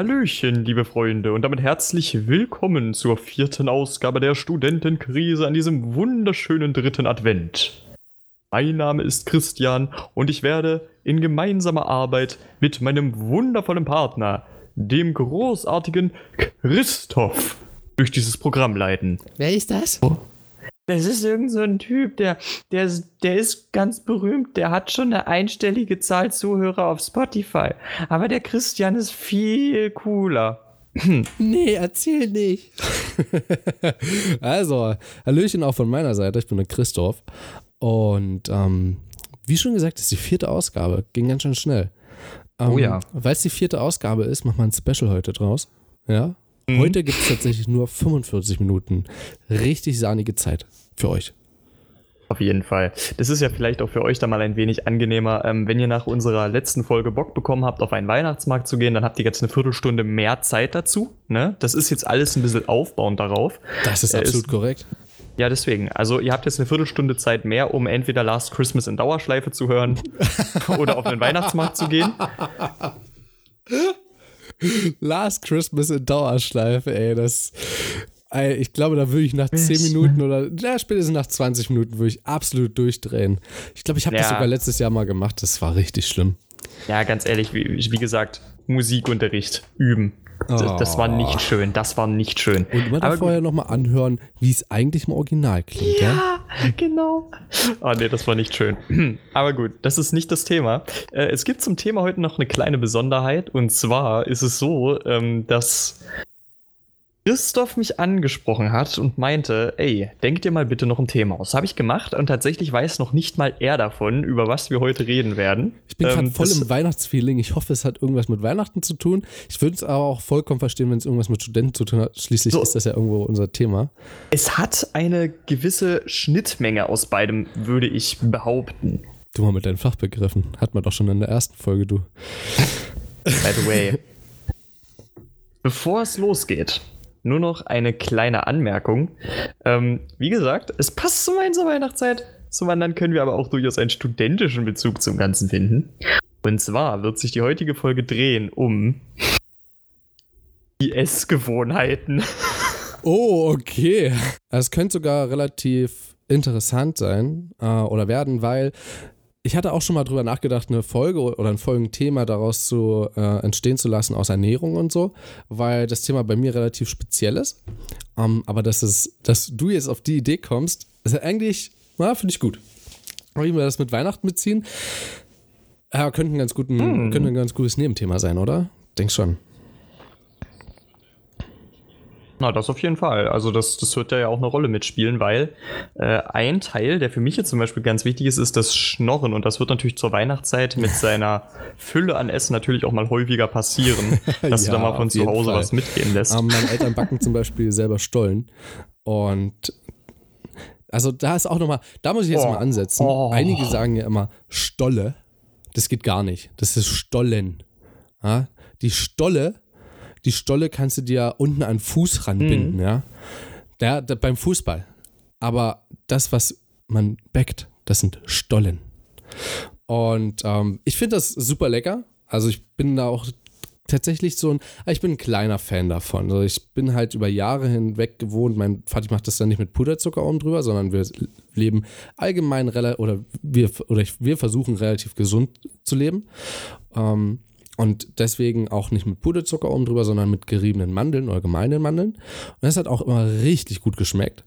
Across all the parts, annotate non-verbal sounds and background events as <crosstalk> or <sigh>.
Hallöchen, liebe Freunde, und damit herzlich willkommen zur vierten Ausgabe der Studentenkrise an diesem wunderschönen dritten Advent. Mein Name ist Christian und ich werde in gemeinsamer Arbeit mit meinem wundervollen Partner, dem großartigen Christoph, durch dieses Programm leiten. Wer ist das? Oh. Das ist irgend so ein Typ, der, der, der ist ganz berühmt, der hat schon eine einstellige Zahl Zuhörer auf Spotify. Aber der Christian ist viel cooler. <clears throat> Nee, erzähl nicht. <laughs> also, Hallöchen auch von meiner Seite. Ich bin der Christoph. Und ähm, wie schon gesagt, ist die vierte Ausgabe. Ging ganz schön schnell. Ähm, oh ja. Weil es die vierte Ausgabe ist, machen wir ein Special heute draus. Ja. Mhm. Heute gibt es tatsächlich nur 45 Minuten richtig sahnige Zeit für euch. Auf jeden Fall. Das ist ja vielleicht auch für euch da mal ein wenig angenehmer. Ähm, wenn ihr nach unserer letzten Folge Bock bekommen habt, auf einen Weihnachtsmarkt zu gehen, dann habt ihr jetzt eine Viertelstunde mehr Zeit dazu. Ne? Das ist jetzt alles ein bisschen aufbauend darauf. Das ist äh, absolut ist, korrekt. Ja, deswegen. Also ihr habt jetzt eine Viertelstunde Zeit mehr, um entweder Last Christmas in Dauerschleife zu hören <laughs> oder auf einen Weihnachtsmarkt zu gehen. Last Christmas in Dauerschleife, ey, das ich glaube, da würde ich nach 10 Minuten oder ja, spätestens nach 20 Minuten würde ich absolut durchdrehen. Ich glaube, ich habe ja. das sogar letztes Jahr mal gemacht. Das war richtig schlimm. Ja, ganz ehrlich, wie, wie gesagt, Musikunterricht üben. Oh. Das war nicht schön, das war nicht schön. Und immer da vorher nochmal anhören, wie es eigentlich im Original klingt. Ja, ja? genau. Oh nee, das war nicht schön. <clears throat> Aber gut, das ist nicht das Thema. Äh, es gibt zum Thema heute noch eine kleine Besonderheit. Und zwar ist es so, ähm, dass Christoph mich angesprochen hat und meinte, ey, denk dir mal bitte noch ein Thema aus. Habe ich gemacht und tatsächlich weiß noch nicht mal er davon, über was wir heute reden werden. Ich bin gerade ähm, voll im Weihnachtsfeeling. Ich hoffe, es hat irgendwas mit Weihnachten zu tun. Ich würde es aber auch vollkommen verstehen, wenn es irgendwas mit Studenten zu tun hat. Schließlich so, ist das ja irgendwo unser Thema. Es hat eine gewisse Schnittmenge aus beidem, würde ich behaupten. Du mal mit deinen Fachbegriffen. Hat man doch schon in der ersten Folge, du. By the way. Bevor es losgeht, nur noch eine kleine Anmerkung. Ähm, wie gesagt, es passt zu meiner Weihnachtszeit. Zum anderen können wir aber auch durchaus einen studentischen Bezug zum Ganzen finden. Und zwar wird sich die heutige Folge drehen um die Essgewohnheiten. Oh, okay. Es könnte sogar relativ interessant sein äh, oder werden, weil ich hatte auch schon mal drüber nachgedacht, eine Folge oder ein Folgenthema daraus zu äh, entstehen zu lassen aus Ernährung und so, weil das Thema bei mir relativ speziell ist. Um, ähm, aber dass, es, dass du jetzt auf die Idee kommst, ist ja eigentlich, na, finde ich gut. Ich wir das mit Weihnachten mitziehen, ja, könnte ein ganz, guten, hm. könnte ein ganz gutes Nebenthema sein, oder? Denk schon. Na, das auf jeden Fall. Also das, das wird ja auch eine Rolle mitspielen, weil äh, ein Teil, der für mich jetzt zum Beispiel ganz wichtig ist, ist das Schnorren. Und das wird natürlich zur Weihnachtszeit mit <laughs> seiner Fülle an Essen natürlich auch mal häufiger passieren, dass <laughs> ja, du da mal von zu Hause Fall. was mitgehen lässt. Ähm, meine Eltern backen zum Beispiel selber Stollen. Und also da ist auch nochmal, da muss ich jetzt oh. mal ansetzen. Oh. Einige sagen ja immer Stolle. Das geht gar nicht. Das ist Stollen. Ja? Die Stolle die Stolle kannst du dir unten an den Fuß ranbinden, mhm. ja. Der, der, beim Fußball. Aber das, was man backt, das sind Stollen. Und ähm, ich finde das super lecker. Also ich bin da auch tatsächlich so ein, ich bin ein kleiner Fan davon. Also ich bin halt über Jahre hinweg gewohnt, mein Vater macht das dann nicht mit Puderzucker oben drüber, sondern wir leben allgemein oder wir, oder wir versuchen relativ gesund zu leben. Ähm, und deswegen auch nicht mit Puderzucker oben drüber, sondern mit geriebenen Mandeln oder gemeinen Mandeln. Und das hat auch immer richtig gut geschmeckt.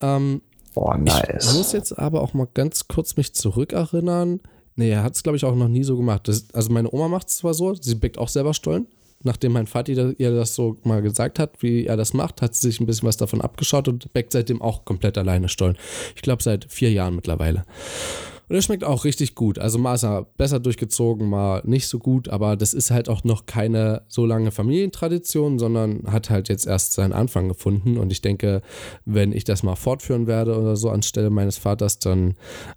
Ähm, Boah, nice. Ich muss jetzt aber auch mal ganz kurz mich zurückerinnern. Nee, er hat es, glaube ich, auch noch nie so gemacht. Das, also meine Oma macht es zwar so, sie bäckt auch selber Stollen. Nachdem mein Vater ihr das so mal gesagt hat, wie er das macht, hat sie sich ein bisschen was davon abgeschaut und bäckt seitdem auch komplett alleine Stollen. Ich glaube, seit vier Jahren mittlerweile. Und es schmeckt auch richtig gut. Also mal ist er besser durchgezogen, mal nicht so gut, aber das ist halt auch noch keine so lange Familientradition, sondern hat halt jetzt erst seinen Anfang gefunden. Und ich denke, wenn ich das mal fortführen werde oder so anstelle meines Vaters, dann,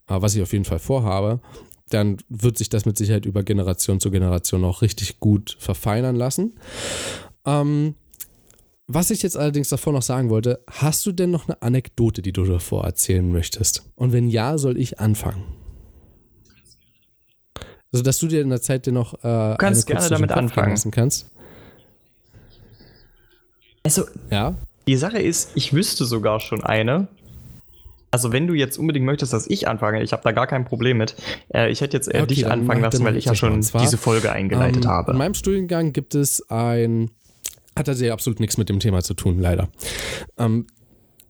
äh, was ich auf jeden Fall vorhabe, dann wird sich das mit Sicherheit über Generation zu Generation auch richtig gut verfeinern lassen. Ähm, was ich jetzt allerdings davor noch sagen wollte, hast du denn noch eine Anekdote, die du davor erzählen möchtest? Und wenn ja, soll ich anfangen? Also, dass du dir in der Zeit dir noch. Äh, du kannst gerne damit anfangen. Kannst. Also, ja? die Sache ist, ich wüsste sogar schon eine. Also, wenn du jetzt unbedingt möchtest, dass ich anfange, ich habe da gar kein Problem mit. Äh, ich hätte jetzt eher okay, dich anfangen lassen, weil ich ja schon zwar, diese Folge eingeleitet ähm, habe. In meinem Studiengang gibt es ein, hat also absolut nichts mit dem Thema zu tun, leider. Ähm,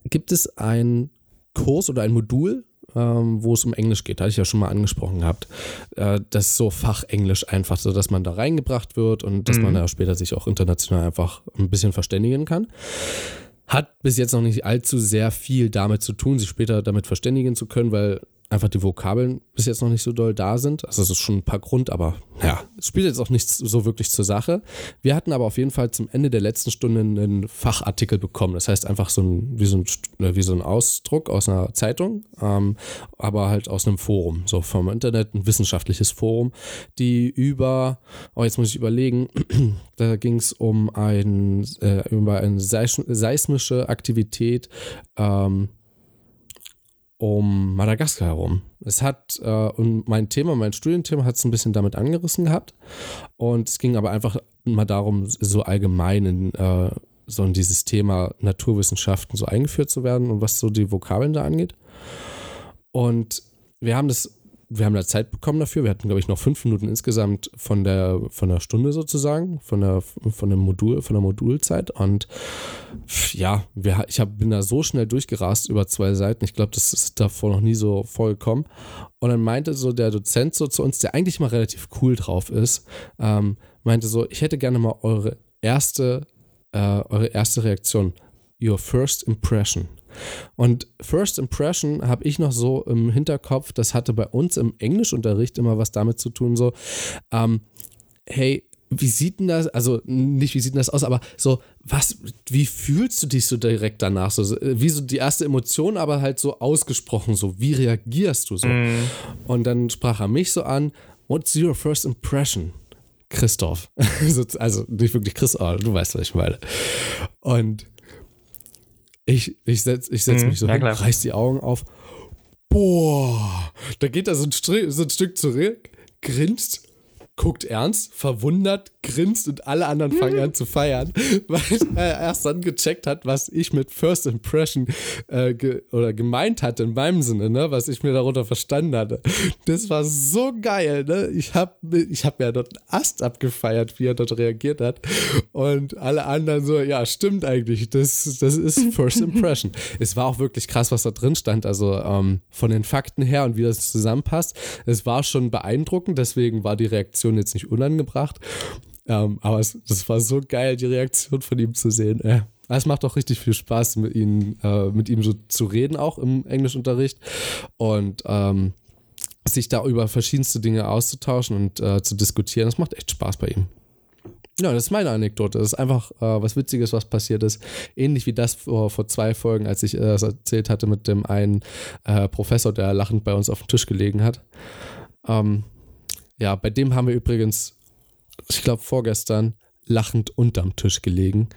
gibt es ein Kurs oder ein Modul, ähm, wo es um Englisch geht, hatte ich ja schon mal angesprochen gehabt. Äh, das ist so Fachenglisch einfach, so dass man da reingebracht wird und dass mhm. man da später sich auch international einfach ein bisschen verständigen kann. Hat bis jetzt noch nicht allzu sehr viel damit zu tun, sich später damit verständigen zu können, weil einfach die Vokabeln bis jetzt noch nicht so doll da sind. Also es ist schon ein paar Grund, aber ja, es spielt jetzt auch nichts so wirklich zur Sache. Wir hatten aber auf jeden Fall zum Ende der letzten Stunde einen Fachartikel bekommen. Das heißt einfach so ein, wie so ein, äh, wie so ein Ausdruck aus einer Zeitung, ähm, aber halt aus einem Forum, so vom Internet, ein wissenschaftliches Forum, die über, oh jetzt muss ich überlegen, <clears throat> da ging es um ein, äh, über eine seismische Aktivität, ähm, um Madagaskar herum. Es hat, äh, und mein Thema, mein Studienthema hat es ein bisschen damit angerissen gehabt. Und es ging aber einfach mal darum, so allgemein in, äh, so in dieses Thema Naturwissenschaften so eingeführt zu werden und was so die Vokabeln da angeht. Und wir haben das wir haben da Zeit bekommen dafür. Wir hatten, glaube ich, noch fünf Minuten insgesamt von der, von der Stunde sozusagen, von der, von dem Modul, von der Modulzeit. Und ja, wir, ich hab, bin da so schnell durchgerast über zwei Seiten. Ich glaube, das ist davor noch nie so vollkommen. Und dann meinte so der Dozent so zu uns, der eigentlich mal relativ cool drauf ist, ähm, meinte so, ich hätte gerne mal eure erste, äh, eure erste Reaktion, your first impression. Und First Impression habe ich noch so im Hinterkopf, das hatte bei uns im Englischunterricht immer was damit zu tun, so, ähm, hey, wie sieht denn das, also nicht wie sieht denn das aus, aber so, was, wie fühlst du dich so direkt danach? So, wie so die erste Emotion, aber halt so ausgesprochen, so, wie reagierst du so? Mm. Und dann sprach er mich so an, what's your first impression? Christoph. <laughs> also nicht wirklich Chris, aber du weißt, was ich meine. Und ich, ich setze ich setz mhm, mich so ja, hin, reiß die Augen auf. Boah, da geht er so ein, so ein Stück zurück, grinst guckt ernst, verwundert, grinst und alle anderen fangen an <laughs> zu feiern, <laughs> weil er erst dann gecheckt hat, was ich mit First Impression äh, ge oder gemeint hatte in meinem Sinne, ne, was ich mir darunter verstanden hatte. Das war so geil, ne? Ich habe ich hab ja dort einen Ast abgefeiert, wie er dort reagiert hat und alle anderen so, ja, stimmt eigentlich, das, das ist <laughs> First Impression. es war auch wirklich krass, was da drin stand, also ähm, von den Fakten her und wie das zusammenpasst. Es war schon beeindruckend, deswegen war die Reaktion Reaktion jetzt nicht unangebracht. Ähm, aber es, das war so geil, die Reaktion von ihm zu sehen. Äh. Es macht auch richtig viel Spaß, mit ihm, äh, mit ihm so zu reden, auch im Englischunterricht. Und ähm, sich da über verschiedenste Dinge auszutauschen und äh, zu diskutieren. Das macht echt Spaß bei ihm. Ja, das ist meine Anekdote. Das ist einfach äh, was Witziges, was passiert ist. Ähnlich wie das vor, vor zwei Folgen, als ich äh, das erzählt hatte mit dem einen äh, Professor, der lachend bei uns auf dem Tisch gelegen hat. Ähm, ja, bei dem haben wir übrigens, ich glaube vorgestern, lachend unterm Tisch gelegen,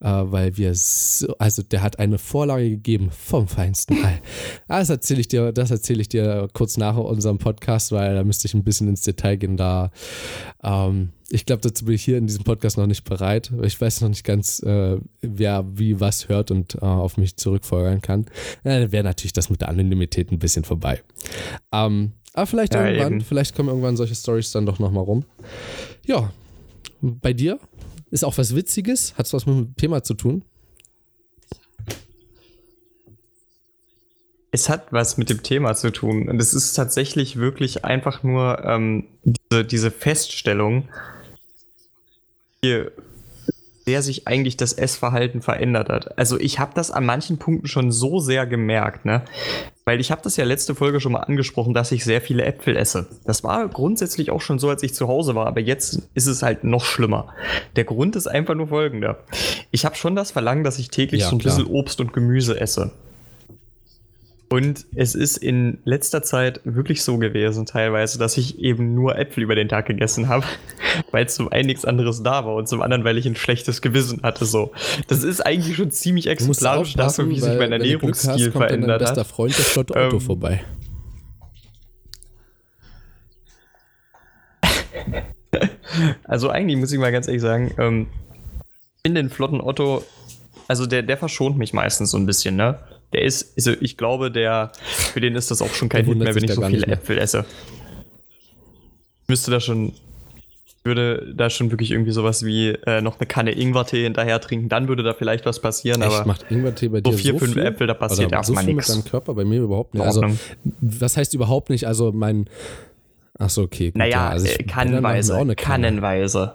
äh, weil wir so, also der hat eine Vorlage gegeben vom feinsten Teil. Das erzähle ich dir, das erzähle ich dir kurz nach unserem Podcast, weil da müsste ich ein bisschen ins Detail gehen. Da, ähm, ich glaube, dazu bin ich hier in diesem Podcast noch nicht bereit. Ich weiß noch nicht ganz, äh, wer wie was hört und äh, auf mich zurückfolgern kann. Ja, dann wäre natürlich das mit der Anonymität ein bisschen vorbei. Ähm, aber vielleicht ja, irgendwann, eben. vielleicht kommen irgendwann solche Stories dann doch nochmal rum. Ja, bei dir ist auch was Witziges? Hat es was mit dem Thema zu tun? Es hat was mit dem Thema zu tun. Und es ist tatsächlich wirklich einfach nur ähm, diese, diese Feststellung, wie sehr sich eigentlich das Essverhalten verändert hat. Also ich habe das an manchen Punkten schon so sehr gemerkt, ne? Weil ich habe das ja letzte Folge schon mal angesprochen, dass ich sehr viele Äpfel esse. Das war grundsätzlich auch schon so, als ich zu Hause war, aber jetzt ist es halt noch schlimmer. Der Grund ist einfach nur folgender. Ich habe schon das Verlangen, dass ich täglich ja, so ein klar. bisschen Obst und Gemüse esse. Und es ist in letzter Zeit wirklich so gewesen, teilweise, dass ich eben nur Äpfel über den Tag gegessen habe, <laughs> weil zum einen nichts anderes da war und zum anderen, weil ich ein schlechtes Gewissen hatte. So, das ist eigentlich schon ziemlich exemplarisch dafür, wie sich mein Ernährungsstil hast, verändert dein bester Freund, der Otto, ähm, vorbei. <laughs> also eigentlich muss ich mal ganz ehrlich sagen, ähm, in den flotten Otto also der, der verschont mich meistens so ein bisschen, ne? Der ist, also ich glaube, der, für den ist das auch schon kein Hit mehr, wenn ich so viele Äpfel esse. Ich müsste da schon, würde da schon wirklich irgendwie sowas wie äh, noch eine Kanne Ingwertee hinterher trinken, dann würde da vielleicht was passieren, Echt, aber macht Ingwertee bei dir so vier, so fünf viel? Äpfel, da passiert Oder erstmal so nichts. mit deinem Körper bei mir überhaupt nicht. Also, was heißt überhaupt nicht? Also mein Achso, okay. Gut, naja, ja. also ich, kannenweise. Kannenweise.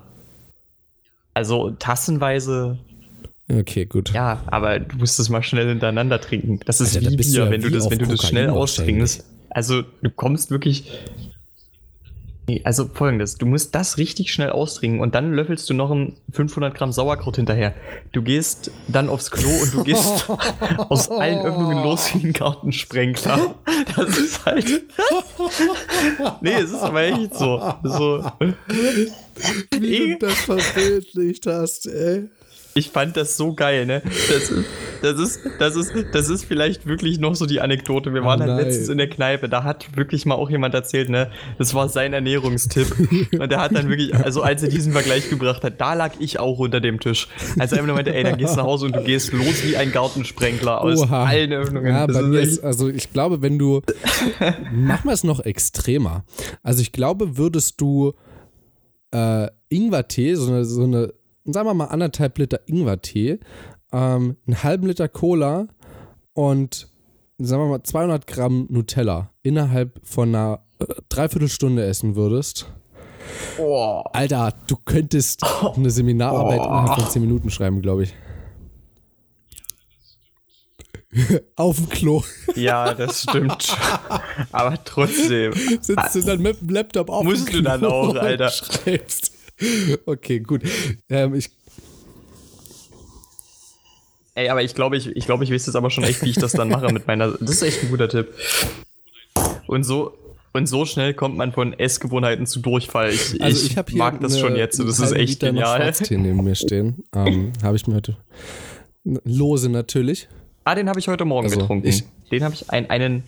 Also tassenweise. Okay, gut. Ja, aber du musst es mal schnell hintereinander trinken. Das ist Alter, wie Bier, ja wenn du das, wenn du das schnell austrinkst. Also du kommst wirklich also folgendes, du musst das richtig schnell austrinken und dann löffelst du noch ein 500 Gramm Sauerkraut hinterher. Du gehst dann aufs Klo und du gehst <laughs> aus allen Öffnungen los wie ein Gartensprengler. Das ist halt... nee, es ist aber echt so. so. Wie du das verbildlicht hast, ey. Ich fand das so geil, ne? Das ist, das ist, das ist, das ist vielleicht wirklich noch so die Anekdote. Wir waren oh halt letztens in der Kneipe, da hat wirklich mal auch jemand erzählt, ne? Das war sein Ernährungstipp. <laughs> Und der hat dann wirklich, also als er diesen Vergleich gebracht hat, da lag ich auch unter dem Tisch. Als er einfach meinte, ey, dann gehst du nach Hause und du gehst los wie ein Gartensprengler aus Oha. allen Öffnungen. Ja, bei mir ist, also ich glaube, wenn du, machen wir es noch extremer. Also ich glaube, würdest du äh, Ingwertee, so eine, so eine sagen wir mal anderthalb Liter Ingwertee, ähm, einen halben Liter Cola und sagen wir mal 200 Gramm Nutella innerhalb von einer äh, Dreiviertelstunde essen würdest. Oh. Alter, du könntest eine Seminararbeit oh. innerhalb von 10 Minuten schreiben, glaube ich. <laughs> auf dem Klo. Ja, das stimmt. Aber trotzdem. Sitzt du dann mit dem Laptop auf Musst dem Klo du dann auch, Alter. Schreibst. Okay, gut. Ähm, ich Ey, aber ich glaube, ich, ich, glaub, ich weiß jetzt aber schon echt, wie ich das dann mache mit meiner. Das ist echt ein guter Tipp. Und so, und so schnell kommt man von Essgewohnheiten zu Durchfall. Ich, also ich, ich mag das eine, schon jetzt. Das ist echt Liter genial. Schwarztee neben mir stehen. Ähm, habe ich mir heute. Lose natürlich. Ah, den habe ich heute Morgen also, getrunken. Ich, den habe ich ein, einen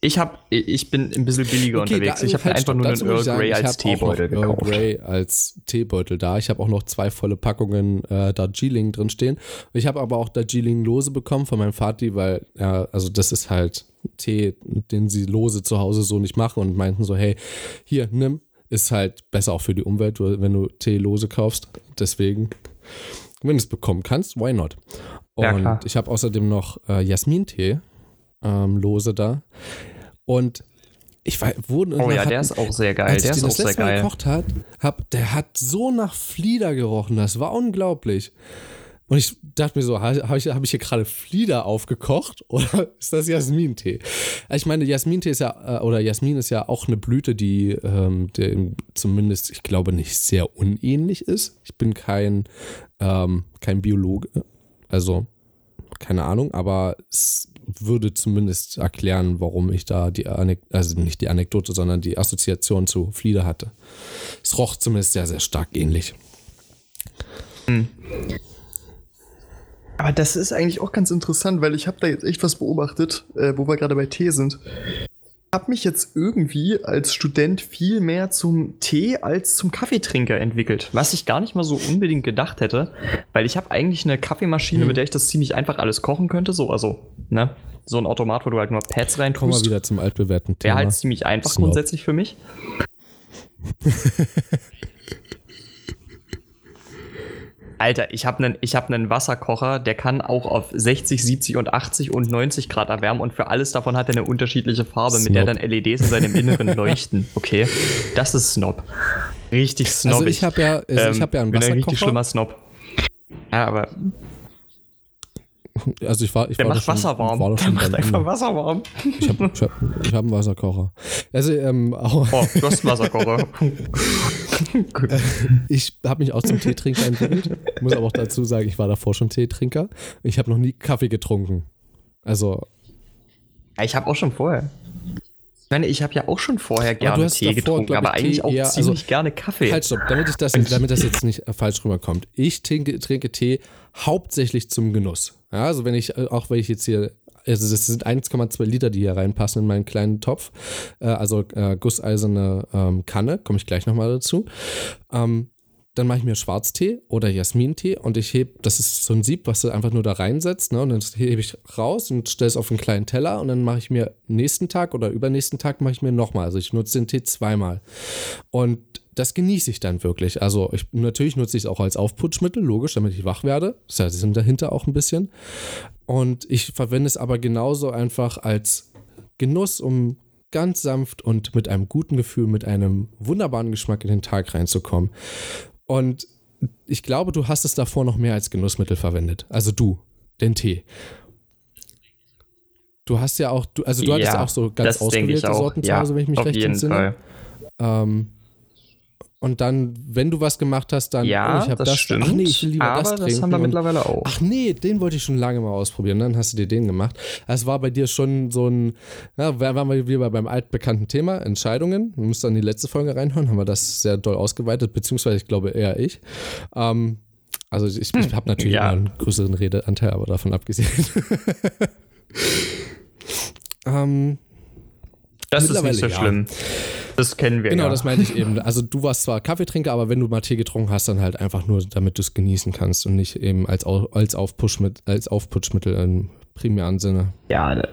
ich, hab, ich bin ein bisschen billiger okay, unterwegs. Da, ich habe halt einfach nur einen Earl Grey als Teebeutel gekauft. Earl Grey als Teebeutel da. Ich habe auch noch zwei volle Packungen äh, Darjeeling drin stehen. Ich habe aber auch Darjeeling lose bekommen von meinem Vati, weil, ja, also das ist halt Tee, den sie lose zu Hause so nicht machen und meinten so, hey, hier, nimm. Ist halt besser auch für die Umwelt, wenn du Tee lose kaufst. Deswegen, wenn du es bekommen kannst, why not? Und ja, ich habe außerdem noch äh, Jasmin-Tee ähm, lose da. Und ich war, wurde Oh ja, hatten, der ist auch sehr geil. Als der ich ist den auch das letzte Mal gekocht hat, hab, der hat so nach Flieder gerochen. Das war unglaublich. Und ich dachte mir so, habe ich, hab ich hier gerade Flieder aufgekocht <laughs> oder ist das Jasmintee? Ich meine, Jasmintee ist ja, äh, oder Jasmin ist ja auch eine Blüte, die, ähm, die zumindest, ich glaube, nicht sehr unähnlich ist. Ich bin kein, ähm, kein Biologe, also keine Ahnung, aber es würde zumindest erklären, warum ich da die Anekdote, also nicht die Anekdote, sondern die Assoziation zu Flieder hatte. Es roch zumindest sehr, sehr stark ähnlich. Hm. Aber das ist eigentlich auch ganz interessant, weil ich habe da jetzt echt was beobachtet, äh, wo wir gerade bei Tee sind habe mich jetzt irgendwie als Student viel mehr zum Tee als zum Kaffeetrinker entwickelt, was ich gar nicht mal so unbedingt gedacht hätte, weil ich habe eigentlich eine Kaffeemaschine, mhm. mit der ich das ziemlich einfach alles kochen könnte, so also, ne? So ein Automat, wo du halt nur Pads rein Kommen wir wieder zum altbewährten Thema. Wäre halt ziemlich einfach Snob. grundsätzlich für mich. <laughs> Alter, ich habe einen hab Wasserkocher, der kann auch auf 60, 70 und 80 und 90 Grad erwärmen und für alles davon hat er eine unterschiedliche Farbe, Snob. mit der dann LEDs in seinem Inneren <laughs> leuchten. Okay, das ist Snob. Richtig Snob. Also ich habe ja, also ich hab ja einen Wasserkocher. Bin ein richtig schlimmer Snob. Ja, aber also ich war, ich der war macht Wasser warm. War der macht einfach Wasser warm. Ich habe ich hab, ich hab einen Wasserkocher. Also, ähm, auch oh, <laughs> du hast einen Wasserkocher. Ich habe mich auch zum Teetrinker entwickelt. Muss aber auch dazu sagen, ich war davor schon Teetrinker. Ich habe noch nie Kaffee getrunken. Also. Ich habe auch schon vorher. Ich meine, ich habe ja auch schon vorher gerne Tee davor, getrunken, aber eigentlich auch eher, ziemlich also, gerne Kaffee. Halt, stopp, damit, ich das, damit das jetzt nicht falsch rüberkommt. Ich trinke, trinke Tee hauptsächlich zum Genuss. Ja, also wenn ich, äh, auch wenn ich jetzt hier, also das sind 1,2 Liter, die hier reinpassen in meinen kleinen Topf, äh, also äh, gusseiserne ähm, Kanne, komme ich gleich nochmal dazu. Ähm, dann mache ich mir Schwarztee oder Jasmintee und ich hebe, das ist so ein Sieb, was du einfach nur da reinsetzt, ne? Und dann hebe ich raus und stelle es auf einen kleinen Teller und dann mache ich mir nächsten Tag oder übernächsten Tag mache ich mir nochmal. Also ich nutze den Tee zweimal. Und das genieße ich dann wirklich. Also ich, natürlich nutze ich es auch als Aufputschmittel, logisch, damit ich wach werde. Das heißt, sind dahinter auch ein bisschen. Und ich verwende es aber genauso einfach als Genuss, um ganz sanft und mit einem guten Gefühl, mit einem wunderbaren Geschmack in den Tag reinzukommen. Und ich glaube, du hast es davor noch mehr als Genussmittel verwendet. Also du, den Tee. Du hast ja auch, also du hattest ja auch so ganz ausgewählte Sorten zu Hause, wenn ich mich recht entsinne. Ähm, und dann, wenn du was gemacht hast, dann, ja, oh, ich habe das, das stimmt. Ach nee, ich will lieber aber das trinken. das haben wir mittlerweile auch. Ach nee, den wollte ich schon lange mal ausprobieren. Dann hast du dir den gemacht. Es war bei dir schon so ein, ja, waren wir wieder beim altbekannten Thema, Entscheidungen. Du musst dann die letzte Folge reinhören, haben wir das sehr doll ausgeweitet, beziehungsweise ich glaube eher ich. Ähm, also ich, ich hm, habe natürlich ja. einen größeren Redeanteil, aber davon abgesehen. <laughs> ähm, das ist nicht so ja. schlimm. Das kennen wir Genau, ja. das meinte ich eben. Also du warst zwar Kaffeetrinker, aber wenn du mal Tee getrunken hast, dann halt einfach nur, damit du es genießen kannst und nicht eben als, als, Aufpushmittel, als Aufputschmittel im primären Sinne. Ja, ne.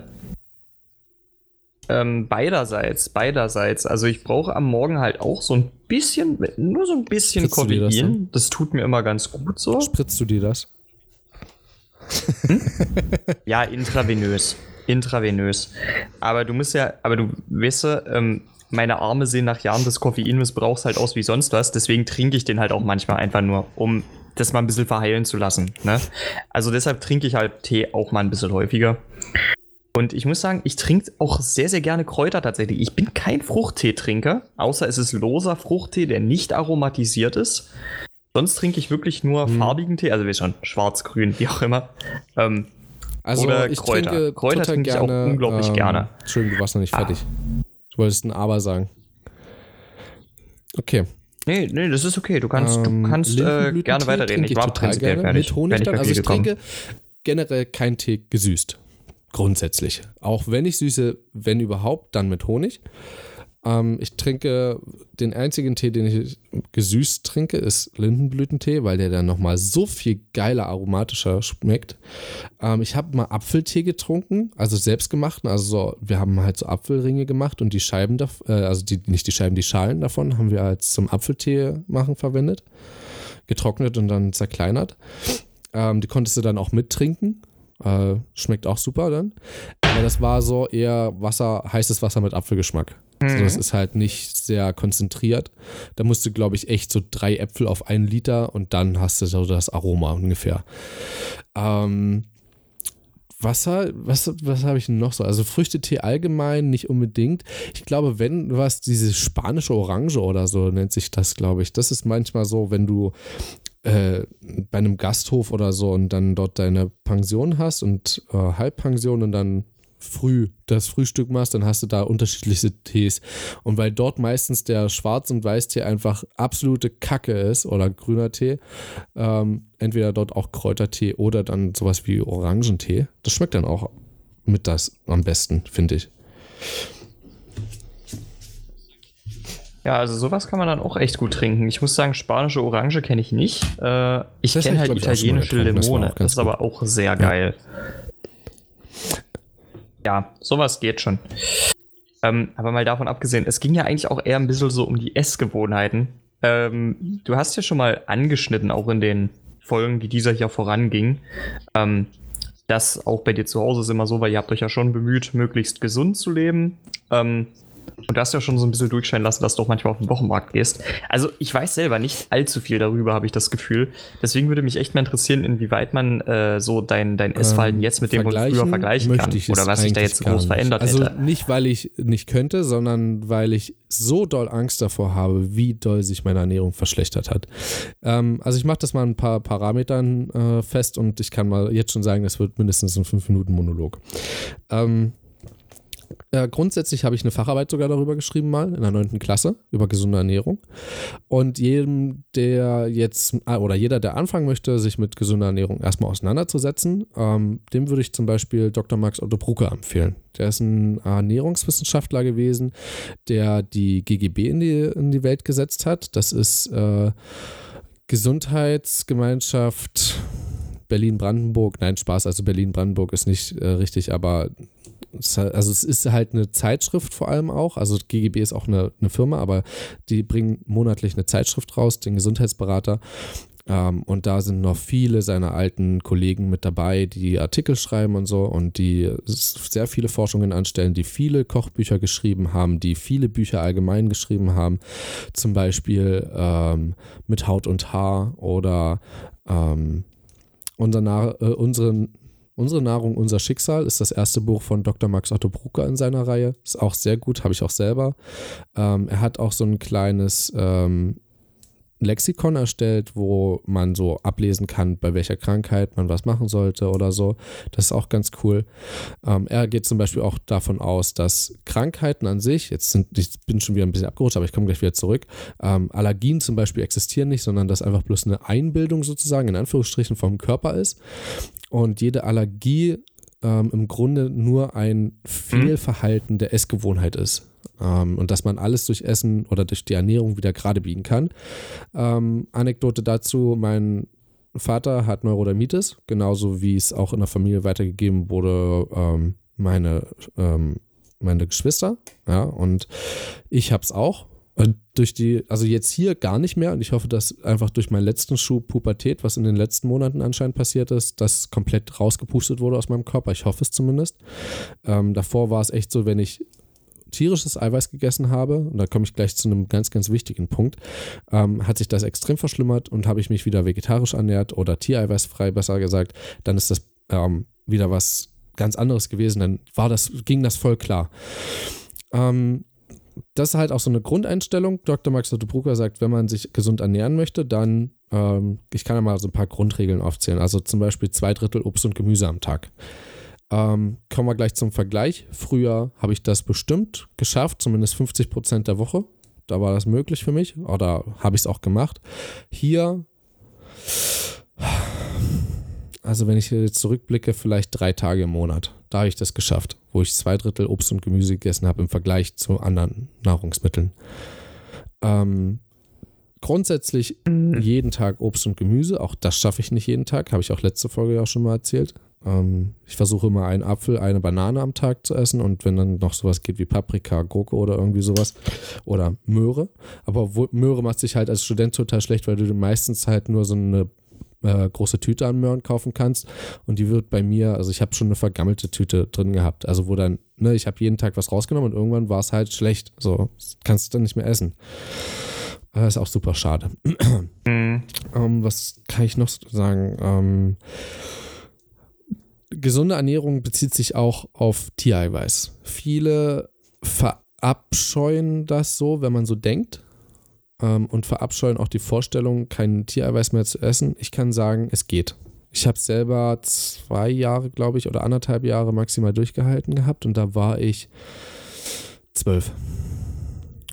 ähm, beiderseits, beiderseits. Also ich brauche am Morgen halt auch so ein bisschen, nur so ein bisschen Spritzt Koffein. Das, das, tut mir immer ganz gut so. Spritzt du dir das? Hm? ja, intravenös. Intravenös. Aber du musst ja, aber du weißt, ähm, meine Arme sehen nach Jahren des Koffeinmissbrauchs halt aus wie sonst was. Deswegen trinke ich den halt auch manchmal einfach nur, um das mal ein bisschen verheilen zu lassen. Ne? Also deshalb trinke ich halt Tee auch mal ein bisschen häufiger. Und ich muss sagen, ich trinke auch sehr, sehr gerne Kräuter tatsächlich. Ich bin kein Fruchtteetrinker, außer es ist loser Fruchttee, der nicht aromatisiert ist. Sonst trinke ich wirklich nur hm. farbigen Tee, also wie schon, schwarz, grün, wie auch immer. Ähm, also oder ich Kräuter. Trinke Kräuter trinke ich auch unglaublich ähm, gerne. Entschuldigung, du warst noch nicht fertig. Ah. Du wolltest ein Aber sagen. Okay. Nee, nee, das ist okay. Du kannst, ähm, du kannst äh, gerne weiterreden. Ich war prinzipiell gerne. fertig. Mit Honig dann. Also ich trinke generell keinen Tee gesüßt. Grundsätzlich. Auch wenn ich süße, wenn überhaupt, dann mit Honig. Ähm, ich trinke den einzigen Tee, den ich gesüßt trinke, ist Lindenblütentee, weil der dann nochmal so viel geiler, aromatischer schmeckt. Ähm, ich habe mal Apfeltee getrunken, also selbstgemachten. Also so, wir haben halt so Apfelringe gemacht und die Scheiben, äh, also die, nicht die Scheiben, die Schalen davon haben wir als zum Apfeltee machen verwendet. Getrocknet und dann zerkleinert. Ähm, die konntest du dann auch mittrinken. Äh, schmeckt auch super dann. Aber das war so eher Wasser, heißes Wasser mit Apfelgeschmack. Mhm. Also das ist halt nicht sehr konzentriert. Da musst du, glaube ich, echt so drei Äpfel auf einen Liter und dann hast du so das Aroma ungefähr. Ähm, Wasser, was, was habe ich denn noch so? Also Früchtetee allgemein nicht unbedingt. Ich glaube, wenn was, diese spanische Orange oder so nennt sich das, glaube ich. Das ist manchmal so, wenn du äh, bei einem Gasthof oder so und dann dort deine Pension hast und äh, Halbpension und dann früh das Frühstück machst, dann hast du da unterschiedliche Tees. Und weil dort meistens der Schwarz- und Weißtee einfach absolute Kacke ist oder grüner Tee, ähm, entweder dort auch Kräutertee oder dann sowas wie Orangentee. Das schmeckt dann auch mit das am besten, finde ich. Ja, also sowas kann man dann auch echt gut trinken. Ich muss sagen, spanische Orange kenne ich nicht. Äh, ich kenne halt italienische Limone. Das, das ist aber auch sehr geil. Ja. Ja, sowas geht schon. Ähm, aber mal davon abgesehen, es ging ja eigentlich auch eher ein bisschen so um die Essgewohnheiten. Ähm, du hast ja schon mal angeschnitten, auch in den Folgen, die dieser hier voranging, ähm, dass auch bei dir zu Hause ist immer so, weil ihr habt euch ja schon bemüht, möglichst gesund zu leben. Ähm, und du hast ja schon so ein bisschen durchscheinen lassen, dass du auch manchmal auf den Wochenmarkt gehst. Also ich weiß selber nicht allzu viel darüber, habe ich das Gefühl. Deswegen würde mich echt mal interessieren, inwieweit man äh, so dein, dein Essverhalten ähm, jetzt mit dem von früher vergleichen kann. Oder was sich da jetzt groß verändert also hätte. nicht, weil ich nicht könnte, sondern weil ich so doll Angst davor habe, wie doll sich meine Ernährung verschlechtert hat. Ähm, also ich mache das mal ein paar Parametern äh, fest und ich kann mal jetzt schon sagen, das wird mindestens ein 5-Minuten-Monolog. Ähm, äh, grundsätzlich habe ich eine Facharbeit sogar darüber geschrieben, mal in der neunten Klasse, über gesunde Ernährung. Und jedem, der jetzt, äh, oder jeder, der anfangen möchte, sich mit gesunder Ernährung erstmal auseinanderzusetzen, ähm, dem würde ich zum Beispiel Dr. Max Otto Brucker empfehlen. Der ist ein Ernährungswissenschaftler gewesen, der die GGB in die, in die Welt gesetzt hat. Das ist äh, Gesundheitsgemeinschaft Berlin-Brandenburg. Nein, Spaß, also Berlin-Brandenburg ist nicht äh, richtig, aber also es ist halt eine Zeitschrift vor allem auch. Also GGB ist auch eine, eine Firma, aber die bringen monatlich eine Zeitschrift raus, den Gesundheitsberater. Ähm, und da sind noch viele seiner alten Kollegen mit dabei, die Artikel schreiben und so und die sehr viele Forschungen anstellen, die viele Kochbücher geschrieben haben, die viele Bücher allgemein geschrieben haben. Zum Beispiel ähm, mit Haut und Haar oder ähm, unser äh, unsere, unsere Nahrung, unser Schicksal ist das erste Buch von Dr. Max Otto Brucker in seiner Reihe. Ist auch sehr gut, habe ich auch selber. Ähm, er hat auch so ein kleines ähm, Lexikon erstellt, wo man so ablesen kann, bei welcher Krankheit man was machen sollte oder so. Das ist auch ganz cool. Ähm, er geht zum Beispiel auch davon aus, dass Krankheiten an sich, jetzt sind, ich bin schon wieder ein bisschen abgerutscht, aber ich komme gleich wieder zurück, ähm, Allergien zum Beispiel existieren nicht, sondern dass einfach bloß eine Einbildung sozusagen in Anführungsstrichen vom Körper ist. Und jede Allergie ähm, im Grunde nur ein Fehlverhalten der Essgewohnheit ist. Ähm, und dass man alles durch Essen oder durch die Ernährung wieder gerade biegen kann. Ähm, Anekdote dazu: Mein Vater hat Neurodermitis, genauso wie es auch in der Familie weitergegeben wurde. Ähm, meine, ähm, meine Geschwister, ja, und ich habe es auch. Und durch die, also jetzt hier gar nicht mehr. Und ich hoffe, dass einfach durch meinen letzten Schub Pubertät, was in den letzten Monaten anscheinend passiert ist, das komplett rausgepustet wurde aus meinem Körper. Ich hoffe es zumindest. Ähm, davor war es echt so, wenn ich tierisches Eiweiß gegessen habe, und da komme ich gleich zu einem ganz, ganz wichtigen Punkt, ähm, hat sich das extrem verschlimmert und habe ich mich wieder vegetarisch ernährt oder tiereiweißfrei, besser gesagt, dann ist das ähm, wieder was ganz anderes gewesen. Dann war das, ging das voll klar. Ähm, das ist halt auch so eine Grundeinstellung. Dr. Max Otto Brucker sagt, wenn man sich gesund ernähren möchte, dann, ähm, ich kann ja mal so ein paar Grundregeln aufzählen. Also zum Beispiel zwei Drittel Obst und Gemüse am Tag. Ähm, kommen wir gleich zum Vergleich. Früher habe ich das bestimmt geschafft, zumindest 50 Prozent der Woche. Da war das möglich für mich oder habe ich es auch gemacht. Hier, also wenn ich jetzt zurückblicke, vielleicht drei Tage im Monat. Da habe ich das geschafft, wo ich zwei Drittel Obst und Gemüse gegessen habe im Vergleich zu anderen Nahrungsmitteln. Ähm, grundsätzlich jeden Tag Obst und Gemüse. Auch das schaffe ich nicht jeden Tag. Habe ich auch letzte Folge auch schon mal erzählt. Ähm, ich versuche immer einen Apfel, eine Banane am Tag zu essen und wenn dann noch sowas geht wie Paprika, Gurke oder irgendwie sowas oder Möhre. Aber wo, Möhre macht sich halt als Student total schlecht, weil du meistens halt nur so eine äh, große Tüte an Möhren kaufen kannst und die wird bei mir, also ich habe schon eine vergammelte Tüte drin gehabt, also wo dann, ne, ich habe jeden Tag was rausgenommen und irgendwann war es halt schlecht, so kannst du dann nicht mehr essen. Das ist auch super schade. Mhm. ähm, was kann ich noch sagen? Ähm, gesunde Ernährung bezieht sich auch auf Tiereiweiß. Viele verabscheuen das so, wenn man so denkt. Ähm, und verabscheuen auch die Vorstellung, kein Tiereiweiß mehr zu essen. Ich kann sagen, es geht. Ich habe selber zwei Jahre, glaube ich, oder anderthalb Jahre maximal durchgehalten gehabt und da war ich zwölf.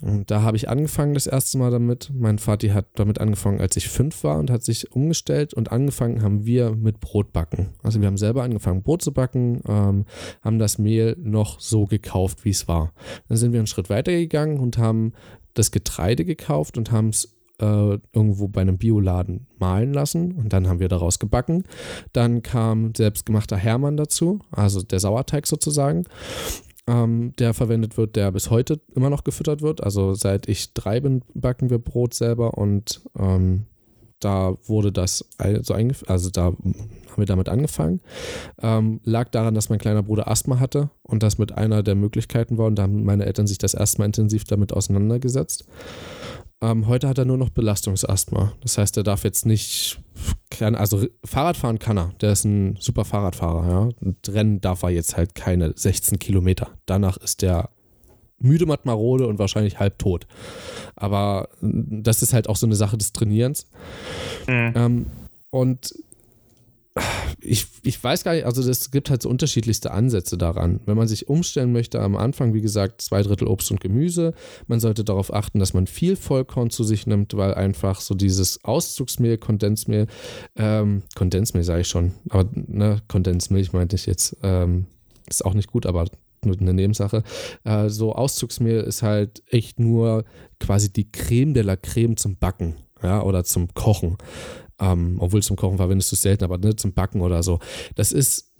Und da habe ich angefangen das erste Mal damit. Mein Vati hat damit angefangen, als ich fünf war und hat sich umgestellt und angefangen haben wir mit Brotbacken. Also wir haben selber angefangen Brot zu backen, ähm, haben das Mehl noch so gekauft, wie es war. Dann sind wir einen Schritt weiter gegangen und haben das Getreide gekauft und haben es äh, irgendwo bei einem Bioladen mahlen lassen und dann haben wir daraus gebacken. Dann kam selbstgemachter Hermann dazu, also der Sauerteig sozusagen ähm, der verwendet wird, der bis heute immer noch gefüttert wird. Also seit ich drei bin, backen wir Brot selber und ähm, da wurde das so eingeführt, also da haben wir damit angefangen. Ähm, lag daran, dass mein kleiner Bruder Asthma hatte und das mit einer der Möglichkeiten war und da haben meine Eltern sich das erstmal intensiv damit auseinandergesetzt. Ähm, heute hat er nur noch Belastungsasthma. Das heißt, er darf jetzt nicht, also Fahrradfahren kann er. Der ist ein super Fahrradfahrer, ja. Rennen darf er jetzt halt keine 16 Kilometer. Danach ist der müde, matt, marode und wahrscheinlich halb tot. Aber das ist halt auch so eine Sache des Trainierens. Mhm. Ähm, und ich, ich weiß gar nicht, also es gibt halt so unterschiedlichste Ansätze daran. Wenn man sich umstellen möchte, am Anfang, wie gesagt, zwei Drittel Obst und Gemüse. Man sollte darauf achten, dass man viel Vollkorn zu sich nimmt, weil einfach so dieses Auszugsmehl, Kondensmehl, ähm, Kondensmehl sage ich schon, aber ne, Kondensmilch meinte ich jetzt, ähm, ist auch nicht gut, aber nur eine Nebensache. Äh, so Auszugsmehl ist halt echt nur quasi die Creme de la Creme zum Backen. ja, oder zum Kochen. Ähm, obwohl zum Kochen verwendest du es selten, aber ne, zum Backen oder so. Das ist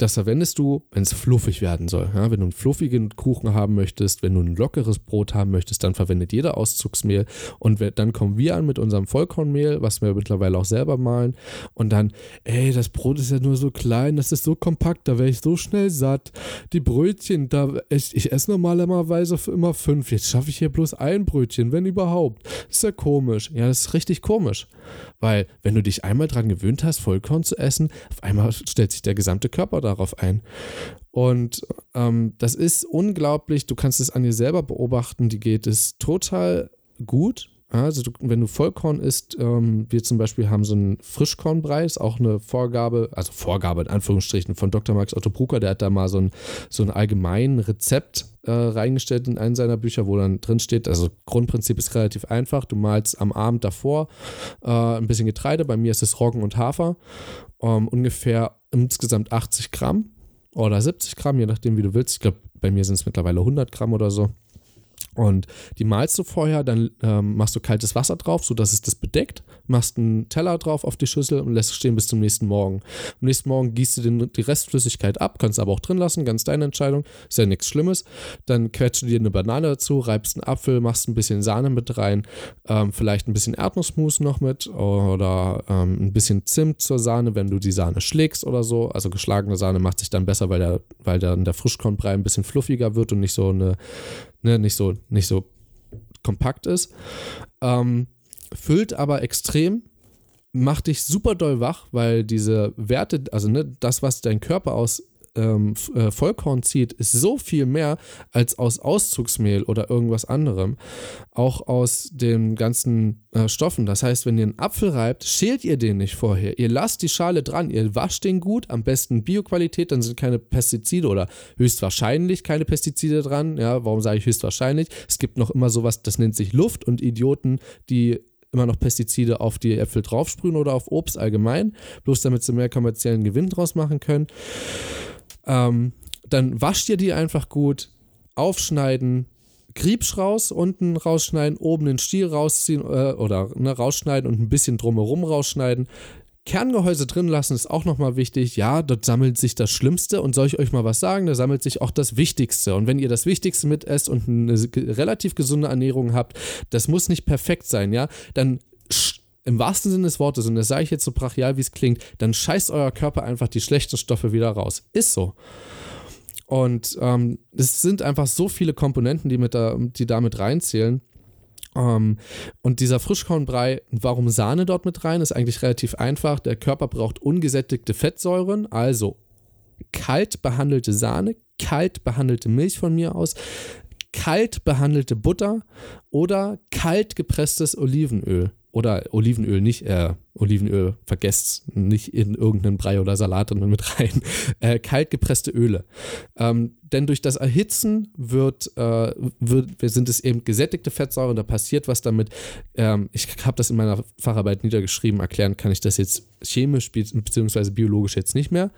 das verwendest du, wenn es fluffig werden soll. Ja, wenn du einen fluffigen Kuchen haben möchtest, wenn du ein lockeres Brot haben möchtest, dann verwendet jeder Auszugsmehl. Und dann kommen wir an mit unserem Vollkornmehl, was wir mittlerweile auch selber malen. Und dann, ey, das Brot ist ja nur so klein, das ist so kompakt, da wäre ich so schnell satt. Die Brötchen, da ich, ich esse normalerweise immer fünf. Jetzt schaffe ich hier bloß ein Brötchen, wenn überhaupt. Das ist ja komisch. Ja, das ist richtig komisch. Weil, wenn du dich einmal dran gewöhnt hast, Vollkorn zu essen, auf einmal stellt sich der gesamte Körper darauf ein. Und ähm, das ist unglaublich. Du kannst es an dir selber beobachten. Die geht es total gut. Also, du, wenn du Vollkorn isst, ähm, wir zum Beispiel haben so einen Frischkornbrei, ist auch eine Vorgabe, also Vorgabe in Anführungsstrichen von Dr. Max Otto Brucker, der hat da mal so ein, so ein allgemein Rezept äh, reingestellt in einen seiner Bücher, wo dann drin steht, also Grundprinzip ist relativ einfach, du malst am Abend davor äh, ein bisschen Getreide, bei mir ist es Roggen und Hafer, ähm, ungefähr insgesamt 80 Gramm oder 70 Gramm, je nachdem wie du willst, ich glaube bei mir sind es mittlerweile 100 Gramm oder so. Und die malst du vorher, dann ähm, machst du kaltes Wasser drauf, sodass es das bedeckt, machst einen Teller drauf auf die Schüssel und lässt es stehen bis zum nächsten Morgen. Am nächsten Morgen gießt du den, die Restflüssigkeit ab, kannst aber auch drin lassen, ganz deine Entscheidung, ist ja nichts Schlimmes. Dann quetschst du dir eine Banane dazu, reibst einen Apfel, machst ein bisschen Sahne mit rein, ähm, vielleicht ein bisschen Erdnussmus noch mit oder ähm, ein bisschen Zimt zur Sahne, wenn du die Sahne schlägst oder so. Also geschlagene Sahne macht sich dann besser, weil, der, weil dann der Frischkornbrei ein bisschen fluffiger wird und nicht so eine ne, nicht, so, nicht so kompakt ist. Ähm, füllt aber extrem, macht dich super doll wach, weil diese Werte, also ne, das, was dein Körper aus ähm, äh, Vollkorn zieht, ist so viel mehr als aus Auszugsmehl oder irgendwas anderem. Auch aus den ganzen äh, Stoffen. Das heißt, wenn ihr einen Apfel reibt, schält ihr den nicht vorher. Ihr lasst die Schale dran, ihr wascht den gut, am besten Bioqualität, dann sind keine Pestizide oder höchstwahrscheinlich keine Pestizide dran. Ja, warum sage ich höchstwahrscheinlich? Es gibt noch immer sowas, das nennt sich Luft und Idioten, die immer noch Pestizide auf die Äpfel draufsprühen oder auf Obst allgemein, bloß damit sie mehr kommerziellen Gewinn draus machen können. Ähm, dann wascht ihr die einfach gut, aufschneiden, Griebsch raus, unten rausschneiden, oben den Stiel rausziehen äh, oder ne, rausschneiden und ein bisschen drumherum rausschneiden. Kerngehäuse drin lassen ist auch nochmal wichtig. Ja, dort sammelt sich das Schlimmste und soll ich euch mal was sagen, da sammelt sich auch das Wichtigste. Und wenn ihr das Wichtigste mit esst und eine relativ gesunde Ernährung habt, das muss nicht perfekt sein, ja, dann im wahrsten Sinne des Wortes, und das sage ich jetzt so brachial, wie es klingt, dann scheißt euer Körper einfach die schlechten Stoffe wieder raus. Ist so. Und ähm, es sind einfach so viele Komponenten, die, mit da, die da mit reinzählen. Ähm, und dieser Frischkornbrei, warum Sahne dort mit rein, ist eigentlich relativ einfach. Der Körper braucht ungesättigte Fettsäuren, also kalt behandelte Sahne, kalt behandelte Milch von mir aus, kalt behandelte Butter oder kalt gepresstes Olivenöl oder Olivenöl nicht, äh, Olivenöl vergesst nicht in irgendeinen Brei oder Salat mit rein, <laughs> äh, kalt gepresste Öle. Ähm, denn durch das Erhitzen wird, äh, wird, sind es eben gesättigte Fettsäuren, da passiert was damit. Ähm, ich habe das in meiner Facharbeit niedergeschrieben, erklären kann ich das jetzt chemisch bzw. biologisch jetzt nicht mehr,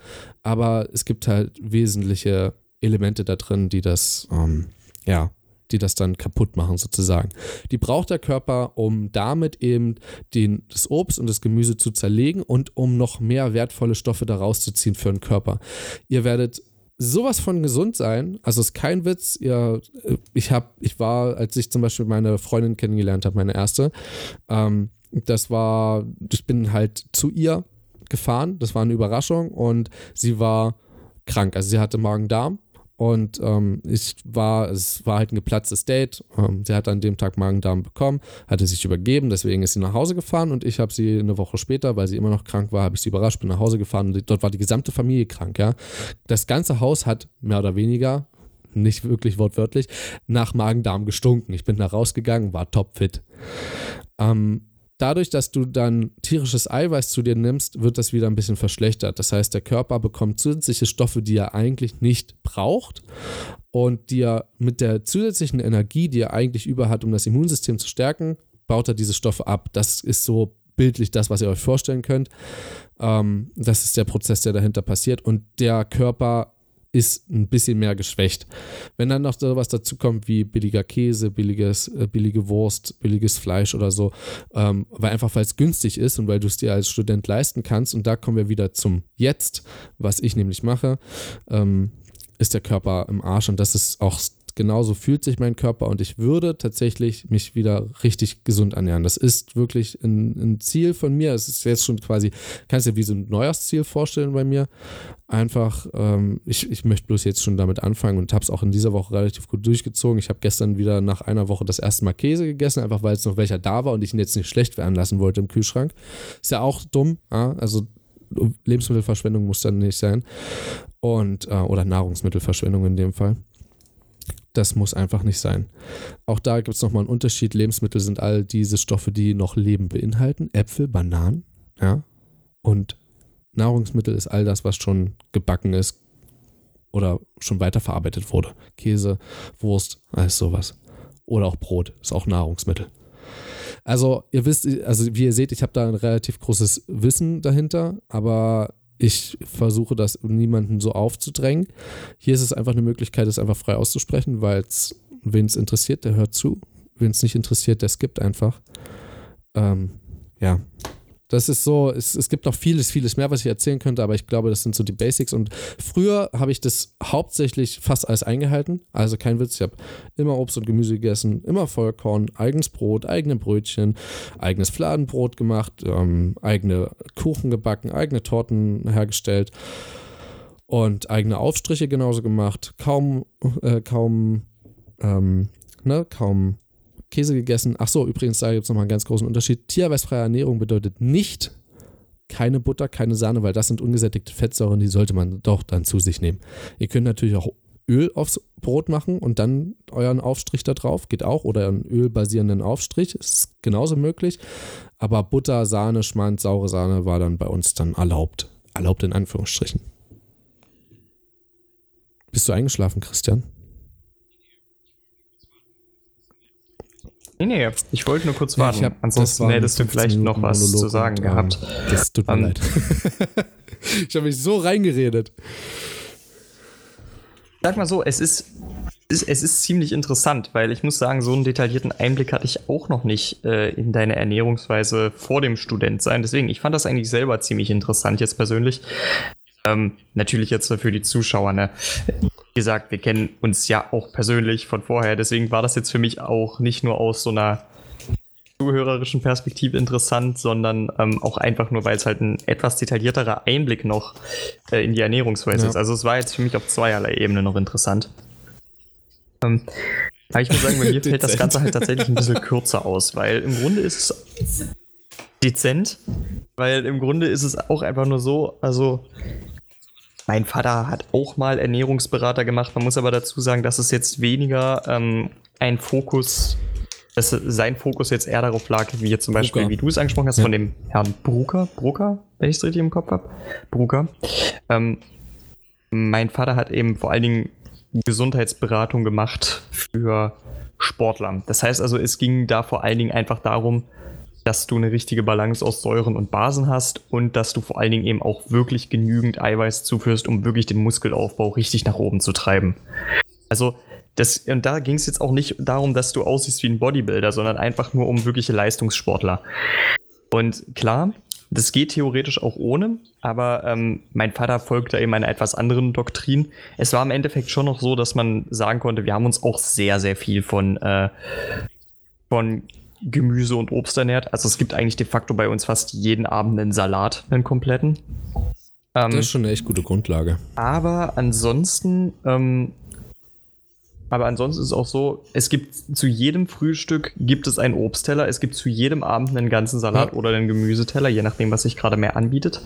aber es gibt halt wesentliche Elemente da drin, die das, ähm, ja, die das dann kaputt machen sozusagen. Die braucht der Körper, um damit eben den, das Obst und das Gemüse zu zerlegen und um noch mehr wertvolle Stoffe daraus zu ziehen für den Körper. Ihr werdet sowas von gesund sein. Also ist kein Witz. Ihr, ich habe, ich war, als ich zum Beispiel meine Freundin kennengelernt habe, meine erste, ähm, das war, ich bin halt zu ihr gefahren. Das war eine Überraschung und sie war krank. Also sie hatte Magen-Darm und ähm, ich war, es war halt ein geplatztes Date. Ähm, sie hat an dem Tag Magen-Darm bekommen, hatte sich übergeben, deswegen ist sie nach Hause gefahren und ich habe sie eine Woche später, weil sie immer noch krank war, habe ich sie überrascht, bin nach Hause gefahren und dort war die gesamte Familie krank, ja. Das ganze Haus hat mehr oder weniger, nicht wirklich wortwörtlich, nach Magen-Darm gestunken. Ich bin da rausgegangen, war topfit. Ähm, dadurch, dass du dann tierisches Eiweiß zu dir nimmst, wird das wieder ein bisschen verschlechtert. Das heißt, der Körper bekommt zusätzliche Stoffe, die er eigentlich nicht braucht und die er mit der zusätzlichen Energie, die er eigentlich über hat, um das Immunsystem zu stärken, baut er diese Stoffe ab. Das ist so bildlich das, was ihr euch vorstellen könnt. Ähm, das ist der Prozess, der dahinter passiert und der Körper ist ein bisschen mehr geschwächt. Wenn dann noch sowas dazu kommt wie billiger Käse, billiges, äh, billige Wurst, billiges Fleisch oder so, ähm, weil einfach weil es günstig ist und weil du es dir als Student leisten kannst, und da kommen wir wieder zum Jetzt, was ich nämlich mache, ähm, ist der Körper im Arsch und das ist auch genauso fühlt sich mein Körper und ich würde tatsächlich mich wieder richtig gesund ernähren. Das ist wirklich ein, ein Ziel von mir. Es ist jetzt schon quasi, kannst du dir wie so ein Neujahrsziel vorstellen bei mir. Einfach, ähm, ich, ich möchte bloß jetzt schon damit anfangen und habe es auch in dieser Woche relativ gut durchgezogen. Ich habe gestern wieder nach einer Woche das erste Mal Käse gegessen, einfach weil es noch welcher da war und ich ihn jetzt nicht schlecht werden lassen wollte im Kühlschrank. Ist ja auch dumm, ja? also Lebensmittelverschwendung muss dann nicht sein. Und, äh, oder Nahrungsmittelverschwendung in dem Fall. Das muss einfach nicht sein. Auch da gibt es nochmal einen Unterschied. Lebensmittel sind all diese Stoffe, die noch Leben beinhalten. Äpfel, Bananen, ja. Und Nahrungsmittel ist all das, was schon gebacken ist oder schon weiterverarbeitet wurde. Käse, Wurst, alles sowas. Oder auch Brot, ist auch Nahrungsmittel. Also, ihr wisst, also wie ihr seht, ich habe da ein relativ großes Wissen dahinter, aber ich versuche das niemanden so aufzudrängen. Hier ist es einfach eine Möglichkeit, es einfach frei auszusprechen, weil es, wen es interessiert, der hört zu. Wen es nicht interessiert, der skippt einfach. Ähm, ja, das ist so, es, es gibt noch vieles, vieles mehr, was ich erzählen könnte, aber ich glaube, das sind so die Basics. Und früher habe ich das hauptsächlich fast alles eingehalten. Also kein Witz, ich habe immer Obst und Gemüse gegessen, immer Vollkorn, eigenes Brot, eigene Brötchen, eigenes Fladenbrot gemacht, ähm, eigene Kuchen gebacken, eigene Torten hergestellt und eigene Aufstriche genauso gemacht. Kaum, äh, kaum, ähm, ne, kaum Käse gegessen. Ach so, übrigens, da gibt es nochmal einen ganz großen Unterschied. Tierweißfreie Ernährung bedeutet nicht keine Butter, keine Sahne, weil das sind ungesättigte Fettsäuren, die sollte man doch dann zu sich nehmen. Ihr könnt natürlich auch Öl aufs Brot machen und dann euren Aufstrich da drauf, geht auch, oder einen ölbasierenden Aufstrich, ist genauso möglich. Aber Butter, Sahne, Schmand, saure Sahne war dann bei uns dann erlaubt. Erlaubt in Anführungsstrichen. Bist du eingeschlafen, Christian? Nee, nee, ich wollte nur kurz warten. Ja, hab, Ansonsten hättest du vielleicht noch was Monolog zu sagen und, gehabt. Das tut mir um, leid. <laughs> ich habe mich so reingeredet. Sag mal so, es ist, es ist ziemlich interessant, weil ich muss sagen, so einen detaillierten Einblick hatte ich auch noch nicht äh, in deine Ernährungsweise vor dem Studentsein. Deswegen, ich fand das eigentlich selber ziemlich interessant jetzt persönlich. Ähm, natürlich jetzt für die Zuschauer, ne? Wie gesagt, wir kennen uns ja auch persönlich von vorher, deswegen war das jetzt für mich auch nicht nur aus so einer zuhörerischen Perspektive interessant, sondern ähm, auch einfach nur, weil es halt ein etwas detaillierterer Einblick noch äh, in die Ernährungsweise ja. ist. Also es war jetzt für mich auf zweierlei Ebene noch interessant. Ähm, aber ich muss sagen, bei mir <laughs> fällt das Ganze halt tatsächlich ein bisschen kürzer aus, weil im Grunde ist es dezent, weil im Grunde ist es auch einfach nur so, also mein Vater hat auch mal Ernährungsberater gemacht. Man muss aber dazu sagen, dass es jetzt weniger ähm, ein Fokus, dass sein Fokus jetzt eher darauf lag, wie jetzt zum Beispiel, Brucker. wie du es angesprochen hast, ja. von dem Herrn Brucker, Brucker, wenn ich es richtig im Kopf habe, Brucker. Ähm, mein Vater hat eben vor allen Dingen Gesundheitsberatung gemacht für Sportler. Das heißt also, es ging da vor allen Dingen einfach darum, dass du eine richtige Balance aus Säuren und Basen hast und dass du vor allen Dingen eben auch wirklich genügend Eiweiß zuführst, um wirklich den Muskelaufbau richtig nach oben zu treiben. Also, das, und da ging es jetzt auch nicht darum, dass du aussiehst wie ein Bodybuilder, sondern einfach nur um wirkliche Leistungssportler. Und klar, das geht theoretisch auch ohne, aber ähm, mein Vater folgte eben einer etwas anderen Doktrin. Es war im Endeffekt schon noch so, dass man sagen konnte, wir haben uns auch sehr, sehr viel von, äh, von Gemüse und Obst ernährt. Also es gibt eigentlich de facto bei uns fast jeden Abend einen Salat, einen kompletten. Ähm, das ist schon eine echt gute Grundlage. Aber ansonsten ähm, aber ansonsten ist es auch so, es gibt zu jedem Frühstück gibt es einen Obstteller, es gibt zu jedem Abend einen ganzen Salat ja. oder einen Gemüseteller, je nachdem, was sich gerade mehr anbietet.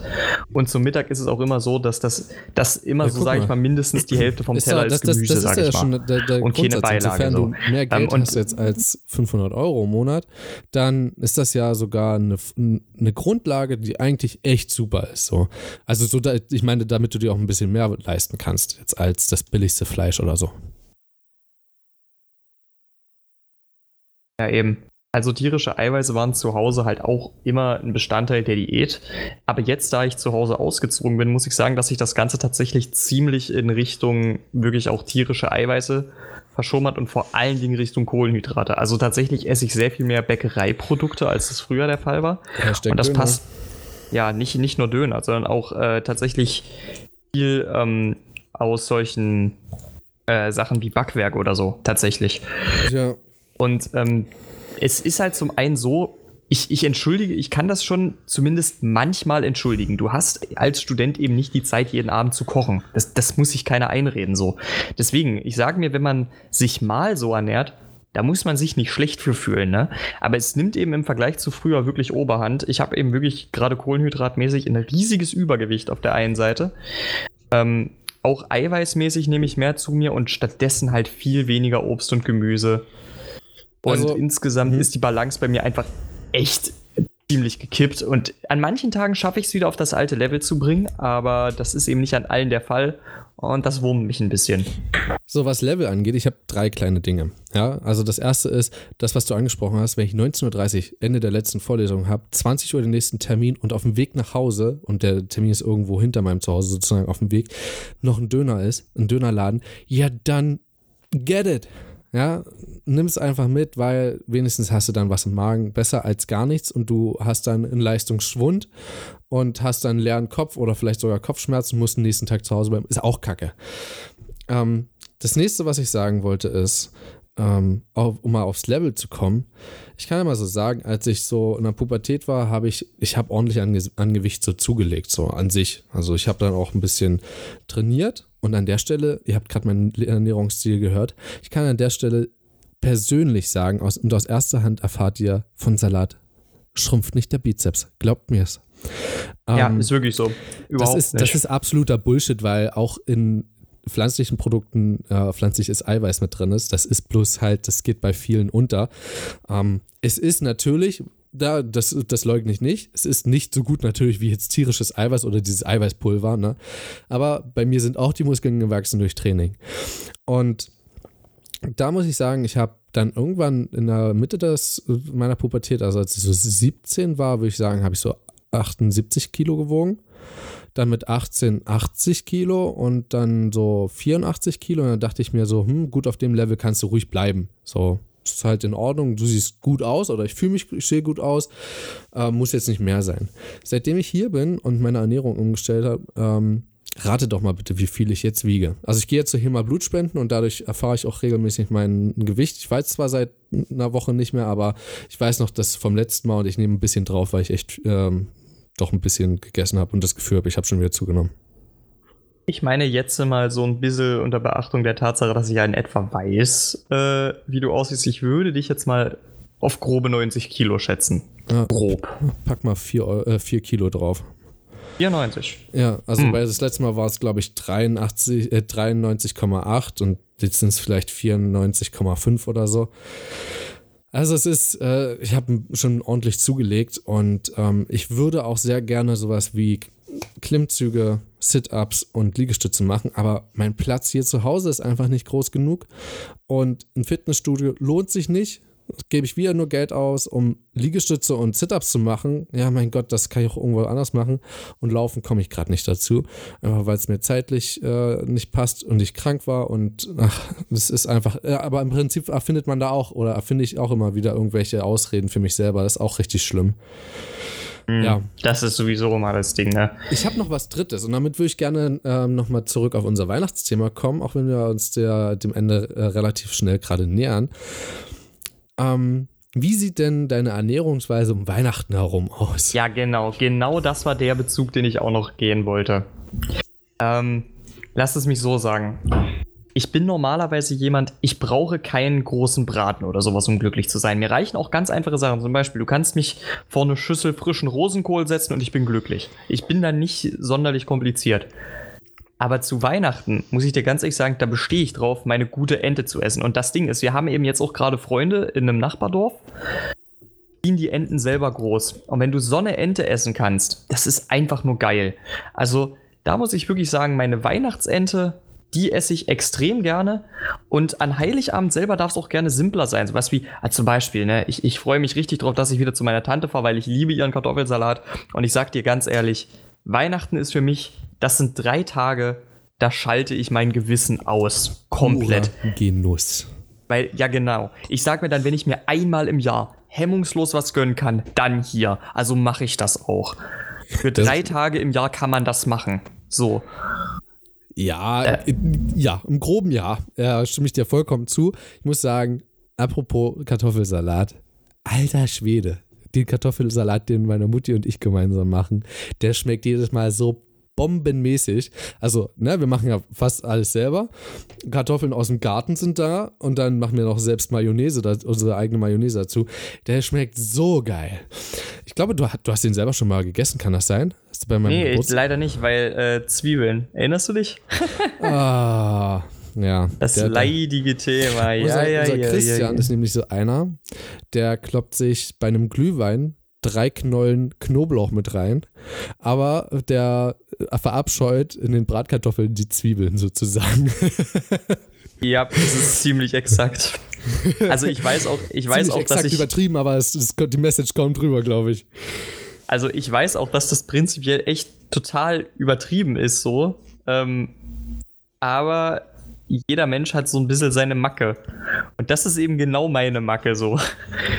Und zum Mittag ist es auch immer so, dass das, das immer ja, so, sage ich mal, mindestens die Hälfte vom ist Teller da, ist Gemüse, das, das, sage ich ja mal. Der, der und keine Beilage. So. du mehr Geld um, hast jetzt als 500 Euro im Monat, dann ist das ja sogar eine, eine Grundlage, die eigentlich echt super ist. So. Also so, ich meine, damit du dir auch ein bisschen mehr leisten kannst, jetzt als das billigste Fleisch oder so. Ja, eben. Also tierische Eiweiße waren zu Hause halt auch immer ein Bestandteil der Diät. Aber jetzt, da ich zu Hause ausgezogen bin, muss ich sagen, dass sich das Ganze tatsächlich ziemlich in Richtung wirklich auch tierische Eiweiße verschoben hat und vor allen Dingen Richtung Kohlenhydrate. Also tatsächlich esse ich sehr viel mehr Bäckereiprodukte, als es früher der Fall war. Hashtag und das Döner. passt ja nicht, nicht nur Döner, sondern auch äh, tatsächlich viel ähm, aus solchen äh, Sachen wie Backwerk oder so, tatsächlich. Ja, Und ähm, es ist halt zum einen so, ich, ich entschuldige, ich kann das schon zumindest manchmal entschuldigen. Du hast als Student eben nicht die Zeit, jeden Abend zu kochen. Das, das muss sich keiner einreden so. Deswegen, ich sage mir, wenn man sich mal so ernährt, da muss man sich nicht schlecht für fühlen, ne? Aber es nimmt eben im Vergleich zu früher wirklich Oberhand. Ich habe eben wirklich gerade kohlenhydratmäßig ein riesiges Übergewicht auf der einen Seite. Ähm, auch eiweißmäßig nehme ich mehr zu mir und stattdessen halt viel weniger Obst und Gemüse. Und Also- insgesamt Mhm. ist die Balance bei mir einfach echt ziemlich gekippt. Und an manchen Tagen schaffe ich es wieder auf das alte Level zu bringen, aber das ist eben nicht an allen der Fall. Und das wurmt mich ein bisschen. So, was Level angeht, ich habe drei kleine Dinge. Ja, also das erste ist, das, was du angesprochen hast, wenn ich 19.30 Uhr Ende der letzten Vorlesung habe, 20 Uhr den nächsten Termin und auf dem Weg nach Hause, und der Termin ist irgendwo hinter meinem Zuhause sozusagen auf dem Weg, noch ein Döner ist, ein Dönerladen, ja, dann get it. Ja, nimm es einfach mit, weil wenigstens hast du dann was im Magen, besser als gar nichts und du hast dann einen Leistungsschwund und hast dann einen leeren Kopf oder vielleicht sogar Kopfschmerzen, musst den nächsten Tag zu Hause bleiben, ist auch kacke. Ähm, das nächste, was ich sagen wollte, ist, ähm, auf, um mal aufs Level zu kommen, ich kann ja mal so sagen, als ich so in der Pubertät war, habe ich, ich habe ordentlich an, an Gewicht so zugelegt, so an sich. Also ich habe dann auch ein bisschen trainiert und an der Stelle, ihr habt gerade meinen Ernährungsstil gehört, ich kann an der Stelle persönlich sagen, aus, und aus erster Hand erfahrt ihr von Salat, schrumpft nicht der Bizeps, glaubt mir es. ja, Ähm, ist wirklich so. das Überhaupt ist, nicht. das ist absoluter Bullshit, weil auch in pflanzlichen Produkten äh, pflanzliches Eiweiß mit drin ist. Das ist bloß halt, das geht bei vielen unter. Ähm, es ist natürlich, da, das, das leugne ich nicht, es ist nicht so gut natürlich wie jetzt tierisches Eiweiß oder dieses Eiweißpulver, ne? aber bei mir sind auch die Muskeln gewachsen durch Training. Und da muss ich sagen, ich habe dann irgendwann in der Mitte des, meiner Pubertät, also als ich so 17 war, würde ich sagen, habe ich so 78 Kilo gewogen. Dann mit 18 80 Kilo und dann so 84 Kilo. Und dann dachte ich mir so, hm, gut, auf dem Level kannst du ruhig bleiben. So, ist halt in Ordnung. Du siehst gut aus oder ich fühle mich, ich sehe gut aus. Äh, muss jetzt nicht mehr sein. Seitdem ich hier bin und meine Ernährung umgestellt habe, ähm, rate doch mal bitte, wie viel ich jetzt wiege. Also ich gehe jetzt hier mal Blut spenden und dadurch erfahre ich auch regelmäßig mein Gewicht. Ich weiß zwar seit einer Woche nicht mehr, aber ich weiß noch das vom letzten Mal und ich nehme ein bisschen drauf, weil ich echt ähm, doch ein bisschen gegessen habe und das Gefühl habe, ich habe schon wieder zugenommen. Ich meine jetzt mal so ein bisschen unter Beachtung der Tatsache, dass ich ja in etwa weiß, äh, wie du aussiehst. Ich würde dich jetzt mal auf grobe 90 Kilo schätzen. Ja. Grob. Pack mal vier, Eu- äh, vier Kilo drauf. 94. Ja, also Hm. bei das letzte Mal war es, glaube ich, 83, äh, 93,8 und jetzt sind es vielleicht 94,5 oder so. Also es ist, äh, ich habe schon ordentlich zugelegt und ähm, ich würde auch sehr gerne sowas wie Klimmzüge, Sit-ups und Liegestütze machen, aber mein Platz hier zu Hause ist einfach nicht groß genug und ein Fitnessstudio lohnt sich nicht. Gebe ich wieder nur Geld aus, um Liegestütze und Sit-ups zu machen. Ja, mein Gott, das kann ich auch irgendwo anders machen. Und laufen komme ich gerade nicht dazu, einfach weil es mir zeitlich äh, nicht passt und ich krank war und ach, das ist einfach. Ja, aber im Prinzip erfindet man da auch oder erfinde ich auch immer wieder irgendwelche Ausreden für mich selber. Das ist auch richtig schlimm. Ja. Das ist sowieso mal das Ding, ne? Ich habe noch was Drittes und damit würde ich gerne ähm, nochmal zurück auf unser Weihnachtsthema kommen, auch wenn wir uns der, dem Ende äh, relativ schnell gerade nähern. Ähm, wie sieht denn deine Ernährungsweise um Weihnachten herum aus? Ja, genau. Genau das war der Bezug, den ich auch noch gehen wollte. Ähm, lass es mich so sagen. Ich bin normalerweise jemand, ich brauche keinen großen Braten oder sowas, um glücklich zu sein. Mir reichen auch ganz einfache Sachen. Zum Beispiel, du kannst mich vor eine Schüssel frischen Rosenkohl setzen und ich bin glücklich. Ich bin da nicht sonderlich kompliziert. Aber zu Weihnachten, muss ich dir ganz ehrlich sagen, da bestehe ich drauf, meine gute Ente zu essen. Und das Ding ist, wir haben eben jetzt auch gerade Freunde in einem Nachbardorf, ziehen die Enten selber groß. Und wenn du so eine Ente essen kannst, das ist einfach nur geil. Also, da muss ich wirklich sagen, meine Weihnachtsente die esse ich extrem gerne. Und an Heiligabend selber darf es auch gerne simpler sein. Sowas wie, als zum Beispiel, ne, ich, ich freue mich richtig drauf, dass ich wieder zu meiner Tante fahre, weil ich liebe ihren Kartoffelsalat. Und ich sag dir ganz ehrlich, Weihnachten ist für mich, das sind drei Tage, da schalte ich mein Gewissen aus. Komplett. Genuss. Weil, ja, genau. Ich sag mir dann, wenn ich mir einmal im Jahr hemmungslos was gönnen kann, dann hier. Also mache ich das auch. Für Das- drei Tage im Jahr kann man das machen. So. Ja, Äh. äh, ja, im groben ja. Ja, stimme ich dir vollkommen zu. Ich muss sagen, apropos Kartoffelsalat, alter Schwede, den Kartoffelsalat, den meine Mutti und ich gemeinsam machen, der schmeckt jedes Mal so bombenmäßig. Also, ne, wir machen ja fast alles selber. Kartoffeln aus dem Garten sind da und dann machen wir noch selbst Mayonnaise, unsere eigene Mayonnaise dazu. Der schmeckt so geil. Ich glaube, du, hast- du hast den selber schon mal gegessen, kann das sein? Hast du bei meinem Nee, Geburtstag? leider nicht, weil äh, Zwiebeln. Erinnerst du dich? <laughs> Ah, ja. Das der- leidige Thema. <laughs> Ja, unser, ja, unser ja, Christian ja, ist nämlich so einer, der kloppt sich bei einem Glühwein drei Knollen Knoblauch mit rein, aber der äh, verabscheut in den Bratkartoffeln die Zwiebeln sozusagen. <laughs> Ja, das ist ziemlich exakt. Also ich weiß auch, ich weiß auch, dass ich, übertrieben, aber es, es, die Message kommt drüber, glaube ich. also ich weiß auch, dass das prinzipiell echt total übertrieben ist so. Ähm, aber jeder Mensch hat so ein bisschen seine Macke. Und das ist eben genau meine Macke so.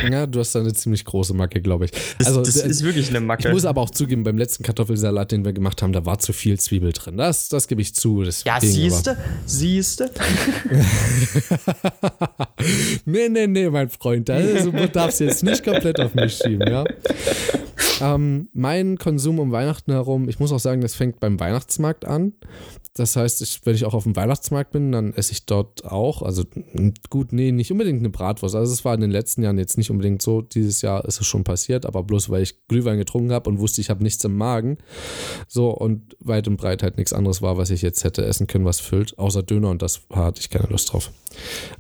<laughs> Ja, du hast da eine ziemlich große Macke, glaube ich. Das, also, das ist wirklich eine ich Macke. muss aber auch zugeben, beim letzten Kartoffelsalat, den wir gemacht haben, da war zu viel Zwiebel drin. Das, das gebe ich zu. Das ja, siehste, siehste. <laughs> Nee, nee, nee, mein Freund. Also, du darfst jetzt nicht komplett auf mich schieben, ja. Ähm, mein Konsum um Weihnachten herum, ich muss auch sagen, das fängt beim Weihnachtsmarkt an. Das heißt, ich, wenn ich auch auf dem Weihnachtsmarkt bin, dann esse ich dort auch. Also gut, nee, nicht unbedingt eine Bratwurst. Also es war in den letzten Jahren jetzt nicht unbedingt so. Dieses Jahr ist es schon passiert, aber bloß weil ich Glühwein getrunken habe und wusste, ich habe nichts im Magen. So und weit und breit halt nichts anderes war, was ich jetzt hätte essen können, was füllt, außer Döner und das hatte ich keine Lust drauf.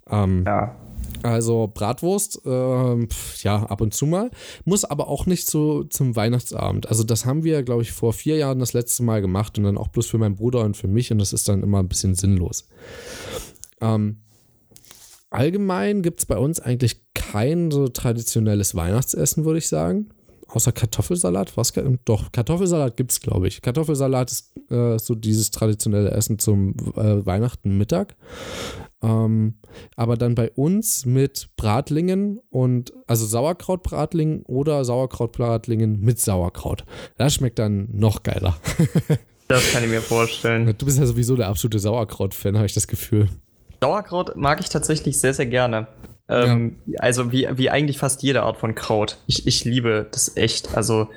Ähm, Ja. also Bratwurst, pf, ja, ab und zu mal. Muss aber auch nicht so zum Weihnachtsabend. Also das haben wir, glaube ich, vor vier Jahren das letzte Mal gemacht und dann auch bloß für meinen Bruder und für mich und das ist dann immer ein bisschen sinnlos. Ähm, allgemein gibt es bei uns eigentlich kein so traditionelles Weihnachtsessen, würde ich sagen. Außer Kartoffelsalat. Was? Doch, Kartoffelsalat gibt es, glaube ich. Kartoffelsalat ist äh, so dieses traditionelle Essen zum äh, Weihnachten Mittag. Ähm, aber dann bei uns mit Bratlingen und also Sauerkrautbratlingen oder Sauerkrautbratlingen mit Sauerkraut. Das schmeckt dann noch geiler. <laughs> Das kann ich mir vorstellen. Du bist ja sowieso der absolute Sauerkraut-Fan, habe ich das Gefühl. Sauerkraut mag ich tatsächlich sehr, sehr gerne. Ähm, Also wie, wie eigentlich fast jede Art von Kraut. Ich, ich liebe das echt. Also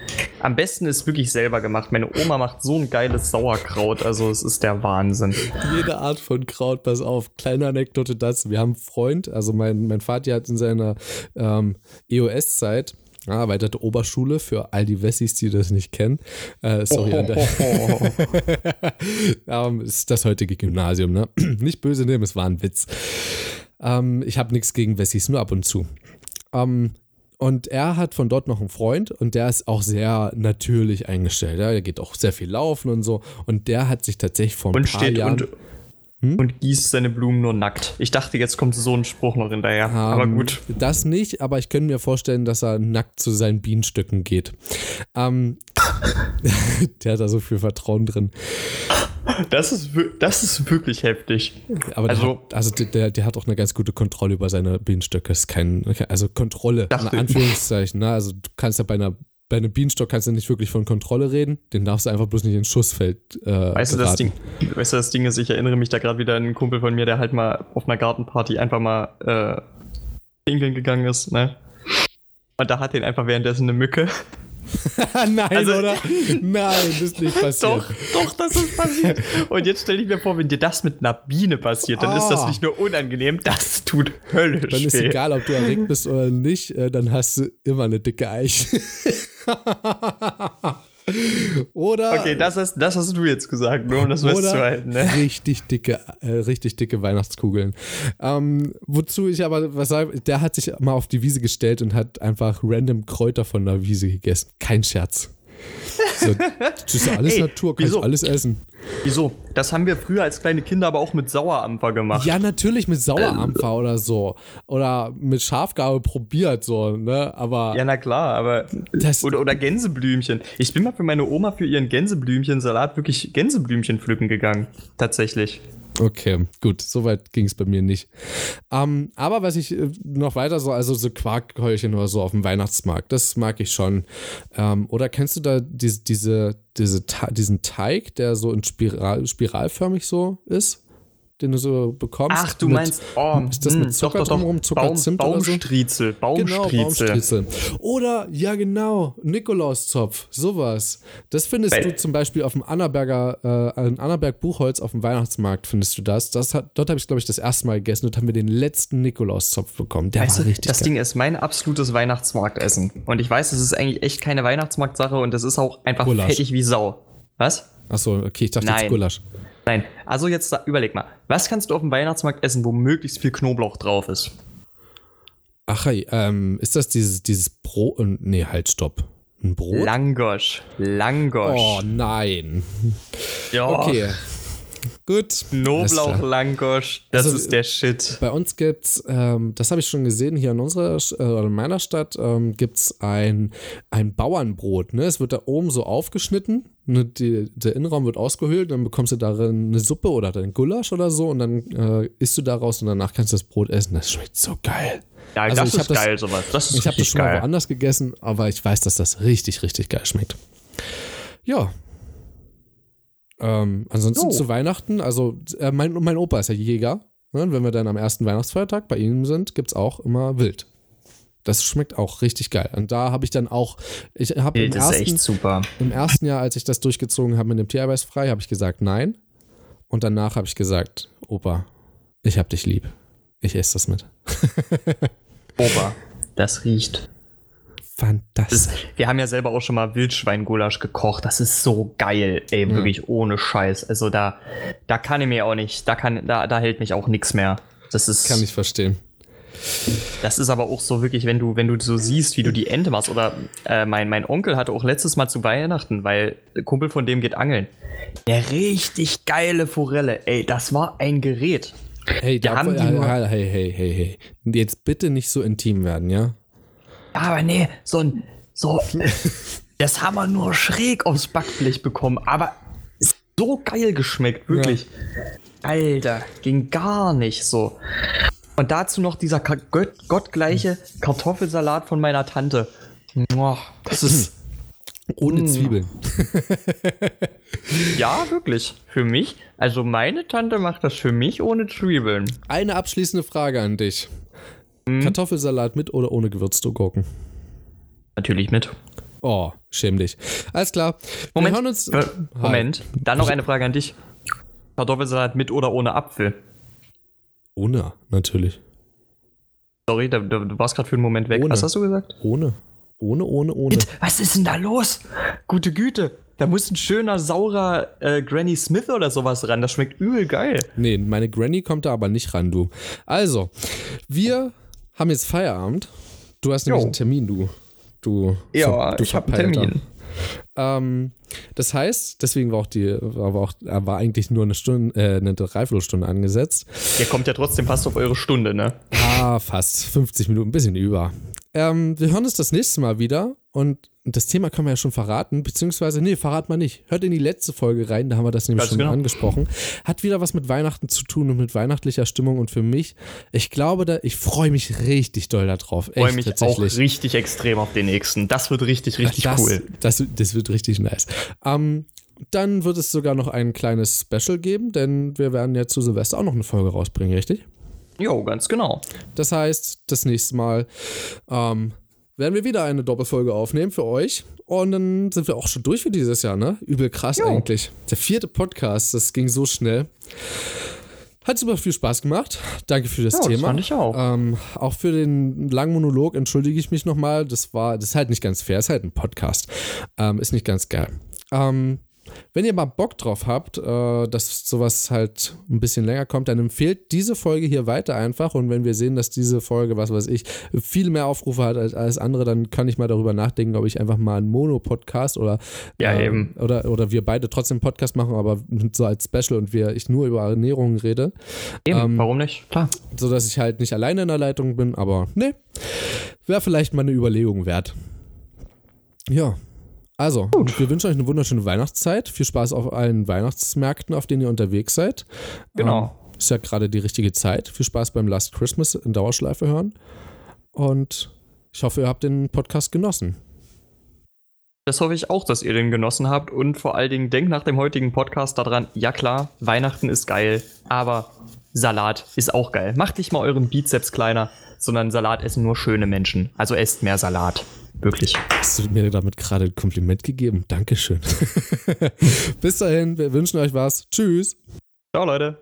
am besten ist wirklich selber gemacht. Meine Oma macht so ein geiles Sauerkraut. Also es ist der Wahnsinn. Jede Art von Kraut, pass auf. Kleine Anekdote dazu. Wir haben einen Freund, also mein, mein Vater hat in seiner ähm, EOS-Zeit ja, erweiterte Oberschule für all die Wessis, die das nicht kennen. Äh, sorry an der <laughs> ähm, ist das heutige Gymnasium, ne? <clears throat> Nicht böse nehmen, es war ein Witz. Ähm, ich habe nichts gegen Wessis, nur ab und zu. Ähm, und er hat von dort noch einen Freund und der ist auch sehr natürlich eingestellt. Ja? Der geht auch sehr viel laufen und so. Und der hat sich tatsächlich vor ein und paar steht Jahren. und, und gießt seine Blumen nur nackt. Ich dachte, jetzt kommt so ein Spruch noch hinterher. Aber Ähm, gut. Das nicht, aber ich könnte mir vorstellen, dass er nackt zu seinen Bienenstöcken geht. Ähm, <laughs> der hat da so viel Vertrauen drin. Das ist, das ist wirklich heftig. Aber der, Also- hat, also der, der hat auch eine ganz gute Kontrolle über seine Bienenstöcke. Ist kein, also Kontrolle, in Anführungszeichen. Ne? Also du kannst ja bei einer bei einem Bienenstock kannst du nicht wirklich von Kontrolle reden. Den darfst du einfach bloß nicht ins Schussfeld äh, Weißt du, das. Ding, weißt du, das Ding ist, ich erinnere mich da gerade wieder an einen Kumpel von mir, der halt mal auf einer Gartenparty einfach mal äh, pinkeln gegangen ist, ne? Und da hat den einfach währenddessen eine Mücke. <laughs> Nein, Also- oder? Nein, das ist nicht passiert. Doch, doch, das ist passiert. Und jetzt stell ich mir vor, wenn dir das mit einer Biene passiert, dann ist das Ah. nicht nur unangenehm, das tut höllisch Dann ist weh. egal, ob du erregt bist oder nicht, äh, dann hast du immer eine dicke Eiche. <laughs> oder Okay, das hast, das hast du jetzt gesagt, nur um das festzuhalten, ne? richtig dicke, äh, richtig dicke Weihnachtskugeln. Ähm, wozu ich aber was sage, der hat sich mal auf die Wiese gestellt und hat einfach random Kräuter von der Wiese gegessen. Kein Scherz. So, das ist ja alles Ey, Natur, kann wieso? alles essen. Wieso? Das haben wir früher als kleine Kinder aber auch mit Sauerampfer gemacht. Ja, natürlich mit Sauerampfer oder so. Oder mit Schafgabe probiert, so, ne? Aber Ja, na klar, aber. Oder, oder Gänseblümchen. Ich bin mal für meine Oma für ihren Gänseblümchensalat wirklich Gänseblümchen pflücken gegangen. Tatsächlich. Okay, gut, soweit ging es bei mir nicht. Ähm, aber was ich äh, noch weiter so, also so Quarkkeulchen oder so auf dem Weihnachtsmarkt, das mag ich schon. Ähm, oder kennst du da diese, diese, diese, diesen Teig, der so in Spiral, spiralförmig so ist? Den du so bekommst? Ach, du mit- meinst, oh, <laughs> ist das mit hm, Zucker doch, doch, drumherum, Zucker, Baum, Zimt oder so? Baumstriezel, Genau, Baumstriezel. Baumstriezel. Oder, ja genau, Nikolauszopf, sowas. Das findest Weil- du zum Beispiel auf dem Annaberger, äh, Annaberg Buchholz auf dem Weihnachtsmarkt findest du das. das hat, dort habe ich, glaube ich, das erste Mal gegessen und haben wir den letzten Nikolauszopf bekommen. Der Weißt war du, richtig das geil. Ding ist mein absolutes Weihnachtsmarktessen. Und ich weiß, es ist eigentlich echt keine Weihnachtsmarktsache und das ist auch einfach Gulasch. fettig wie Sau. Was? Achso, okay, ich dachte jetzt Nein. Gulasch. Nein. Also jetzt überleg mal. Was kannst du auf dem Weihnachtsmarkt essen, wo möglichst viel Knoblauch drauf ist? Ach, ähm, ist das dieses, dieses Brot? äh, Nee, halt, stopp. Ein Brot? Langosch. Langosch. oh nein. ja. Okay. Gut. Knoblauch. Langosch, das Also, ist der Shit. Bei uns gibt's, ähm, das habe ich schon gesehen, hier in unserer äh, oder in meiner Stadt ähm, gibt's ein, ein Bauernbrot. Ne? Es wird da oben so aufgeschnitten, ne? Die, der Innenraum wird ausgehöhlt, dann bekommst du darin eine Suppe oder dann Gulasch oder so und dann äh, isst du daraus und danach kannst du das Brot essen. Das schmeckt so geil. Ja, also das ist das- geil, sowas. Das ist Ich habe das schon mal geil. woanders gegessen, aber ich weiß, dass das richtig, richtig geil schmeckt. Ja. Ähm, ansonsten Jo. zu Weihnachten, also äh, mein, mein Opa ist ja Jäger. Ne? Und wenn wir dann am ersten Weihnachtsfeiertag bei ihm sind, gibt es auch immer Wild. Das schmeckt auch richtig geil. Und da habe ich dann auch, ich habe im ersten, echt super. im ersten Jahr, als ich das durchgezogen habe mit dem Tierarbeits frei, habe ich gesagt nein. Und danach habe ich gesagt, Opa, ich hab dich lieb. Ich esse das mit. <laughs> Opa, das riecht. Fantastisch. Das, wir haben ja selber auch schon mal Wildschweingulasch gekocht. Das ist so geil, ey, wirklich ohne Scheiß. Also da, da kann ich mir auch nicht, da kann, da, da hält mich auch nichts mehr. Das ist, Kann ich verstehen. das ist aber auch so wirklich, wenn du, wenn du so siehst, wie du die Ente machst. Oder äh, mein, mein Onkel hatte auch letztes Mal zu Weihnachten, weil Kumpel von dem geht angeln. Der richtig geile Forelle, ey, das war ein Gerät. Hey, da, haben die hey, nur- hey, hey, hey, hey. Jetzt bitte nicht so intim werden, ja? Aber nee, so ein, so, <laughs> das haben wir nur schräg aufs Backblech bekommen, aber so geil geschmeckt, wirklich. Alter, ging gar nicht so. Und dazu noch dieser gott, gottgleiche Kartoffelsalat von meiner Tante. Boah, Das ist, <laughs> Ohne. Zwiebeln. <laughs> ja, wirklich, für mich. Also meine Tante macht das für mich ohne Zwiebeln. Eine abschließende Frage an dich. Hm? Kartoffelsalat mit oder ohne gewürzte Gurken? Natürlich mit. Oh, schäm dich. Alles klar. Moment, Wir hören uns. äh, Moment. Dann noch eine Frage an dich. Kartoffelsalat mit oder ohne Apfel? Ohne, natürlich. Sorry, da, da, du warst gerade für einen Moment weg. Ohne. Was hast du gesagt? Ohne. Ohne, ohne, ohne. Was ist denn da los? Gute Güte. Da muss ein schöner, saurer äh, Granny Smith oder sowas ran. Das schmeckt übel geil. Nee, meine Granny kommt da aber nicht ran, du. Also, wir haben jetzt Feierabend. Du hast nämlich Jo. einen Termin, du. Du. Ja, du ich habe einen. Termin. Ähm, das heißt, deswegen war auch die, war aber auch, war eigentlich nur eine Stunde, äh, eine Dreiviertelstunde angesetzt. Der kommt ja trotzdem fast auf eure Stunde, ne? Ah, fast 50 Minuten, ein bisschen über. Ähm, wir hören uns das nächste Mal wieder und das Thema können wir ja schon verraten, beziehungsweise, nee, verrat mal nicht. Hört in die letzte Folge rein, da haben wir das nämlich Ganz schon genau. angesprochen. Hat wieder was mit Weihnachten zu tun und mit weihnachtlicher Stimmung und für mich, ich glaube, da, ich freue mich richtig doll darauf. Ich freue mich auch richtig extrem auf den nächsten. Das wird richtig, richtig das, cool. Das, das wird richtig nice. Ähm, dann wird es sogar noch ein kleines Special geben, denn wir werden ja zu Silvester auch noch eine Folge rausbringen, richtig? Jo, ganz genau. Das heißt, das nächste Mal ähm, werden wir wieder eine Doppelfolge aufnehmen für euch. Und dann sind wir auch schon durch für dieses Jahr, ne? Übel krass Jo. eigentlich. Der vierte Podcast, das ging so schnell. Hat super viel Spaß gemacht. Danke für das Ja, das Thema. fand ich auch. Ähm, auch für den langen Monolog entschuldige ich mich nochmal. Das war, das ist halt nicht ganz fair, ist halt ein Podcast. Ähm, ist nicht ganz geil. Ähm, wenn ihr mal Bock drauf habt, äh, dass sowas halt ein bisschen länger kommt, dann empfehlt diese Folge hier weiter einfach. Und wenn wir sehen, dass diese Folge, was weiß ich, viel mehr Aufrufe hat als alles andere, dann kann ich mal darüber nachdenken, ob ich einfach mal einen Mono-Podcast oder, ja, äh, eben. oder, oder wir beide trotzdem Podcast machen, aber so als Special und wir, ich nur über Ernährung rede. Eben, ähm, warum nicht? Klar. So dass ich halt nicht alleine in der Leitung bin, aber ne, wäre vielleicht mal eine Überlegung wert. Ja, also, Gut. wir wünschen euch eine wunderschöne Weihnachtszeit. Viel Spaß auf allen Weihnachtsmärkten, auf denen ihr unterwegs seid. Genau. Ähm, ist ja gerade die richtige Zeit. Viel Spaß beim Last Christmas in Dauerschleife hören. Und ich hoffe, ihr habt den Podcast genossen. Das hoffe ich auch, dass ihr den genossen habt. Und vor allen Dingen denkt nach dem heutigen Podcast daran, ja klar, Weihnachten ist geil, aber Salat ist auch geil. Macht nicht mal euren Bizeps kleiner, sondern Salat essen nur schöne Menschen. Also esst mehr Salat. Wirklich. Hast du mir damit gerade ein Kompliment gegeben? Dankeschön. <laughs> Bis dahin, wir wünschen euch was. Tschüss. Ciao, Leute.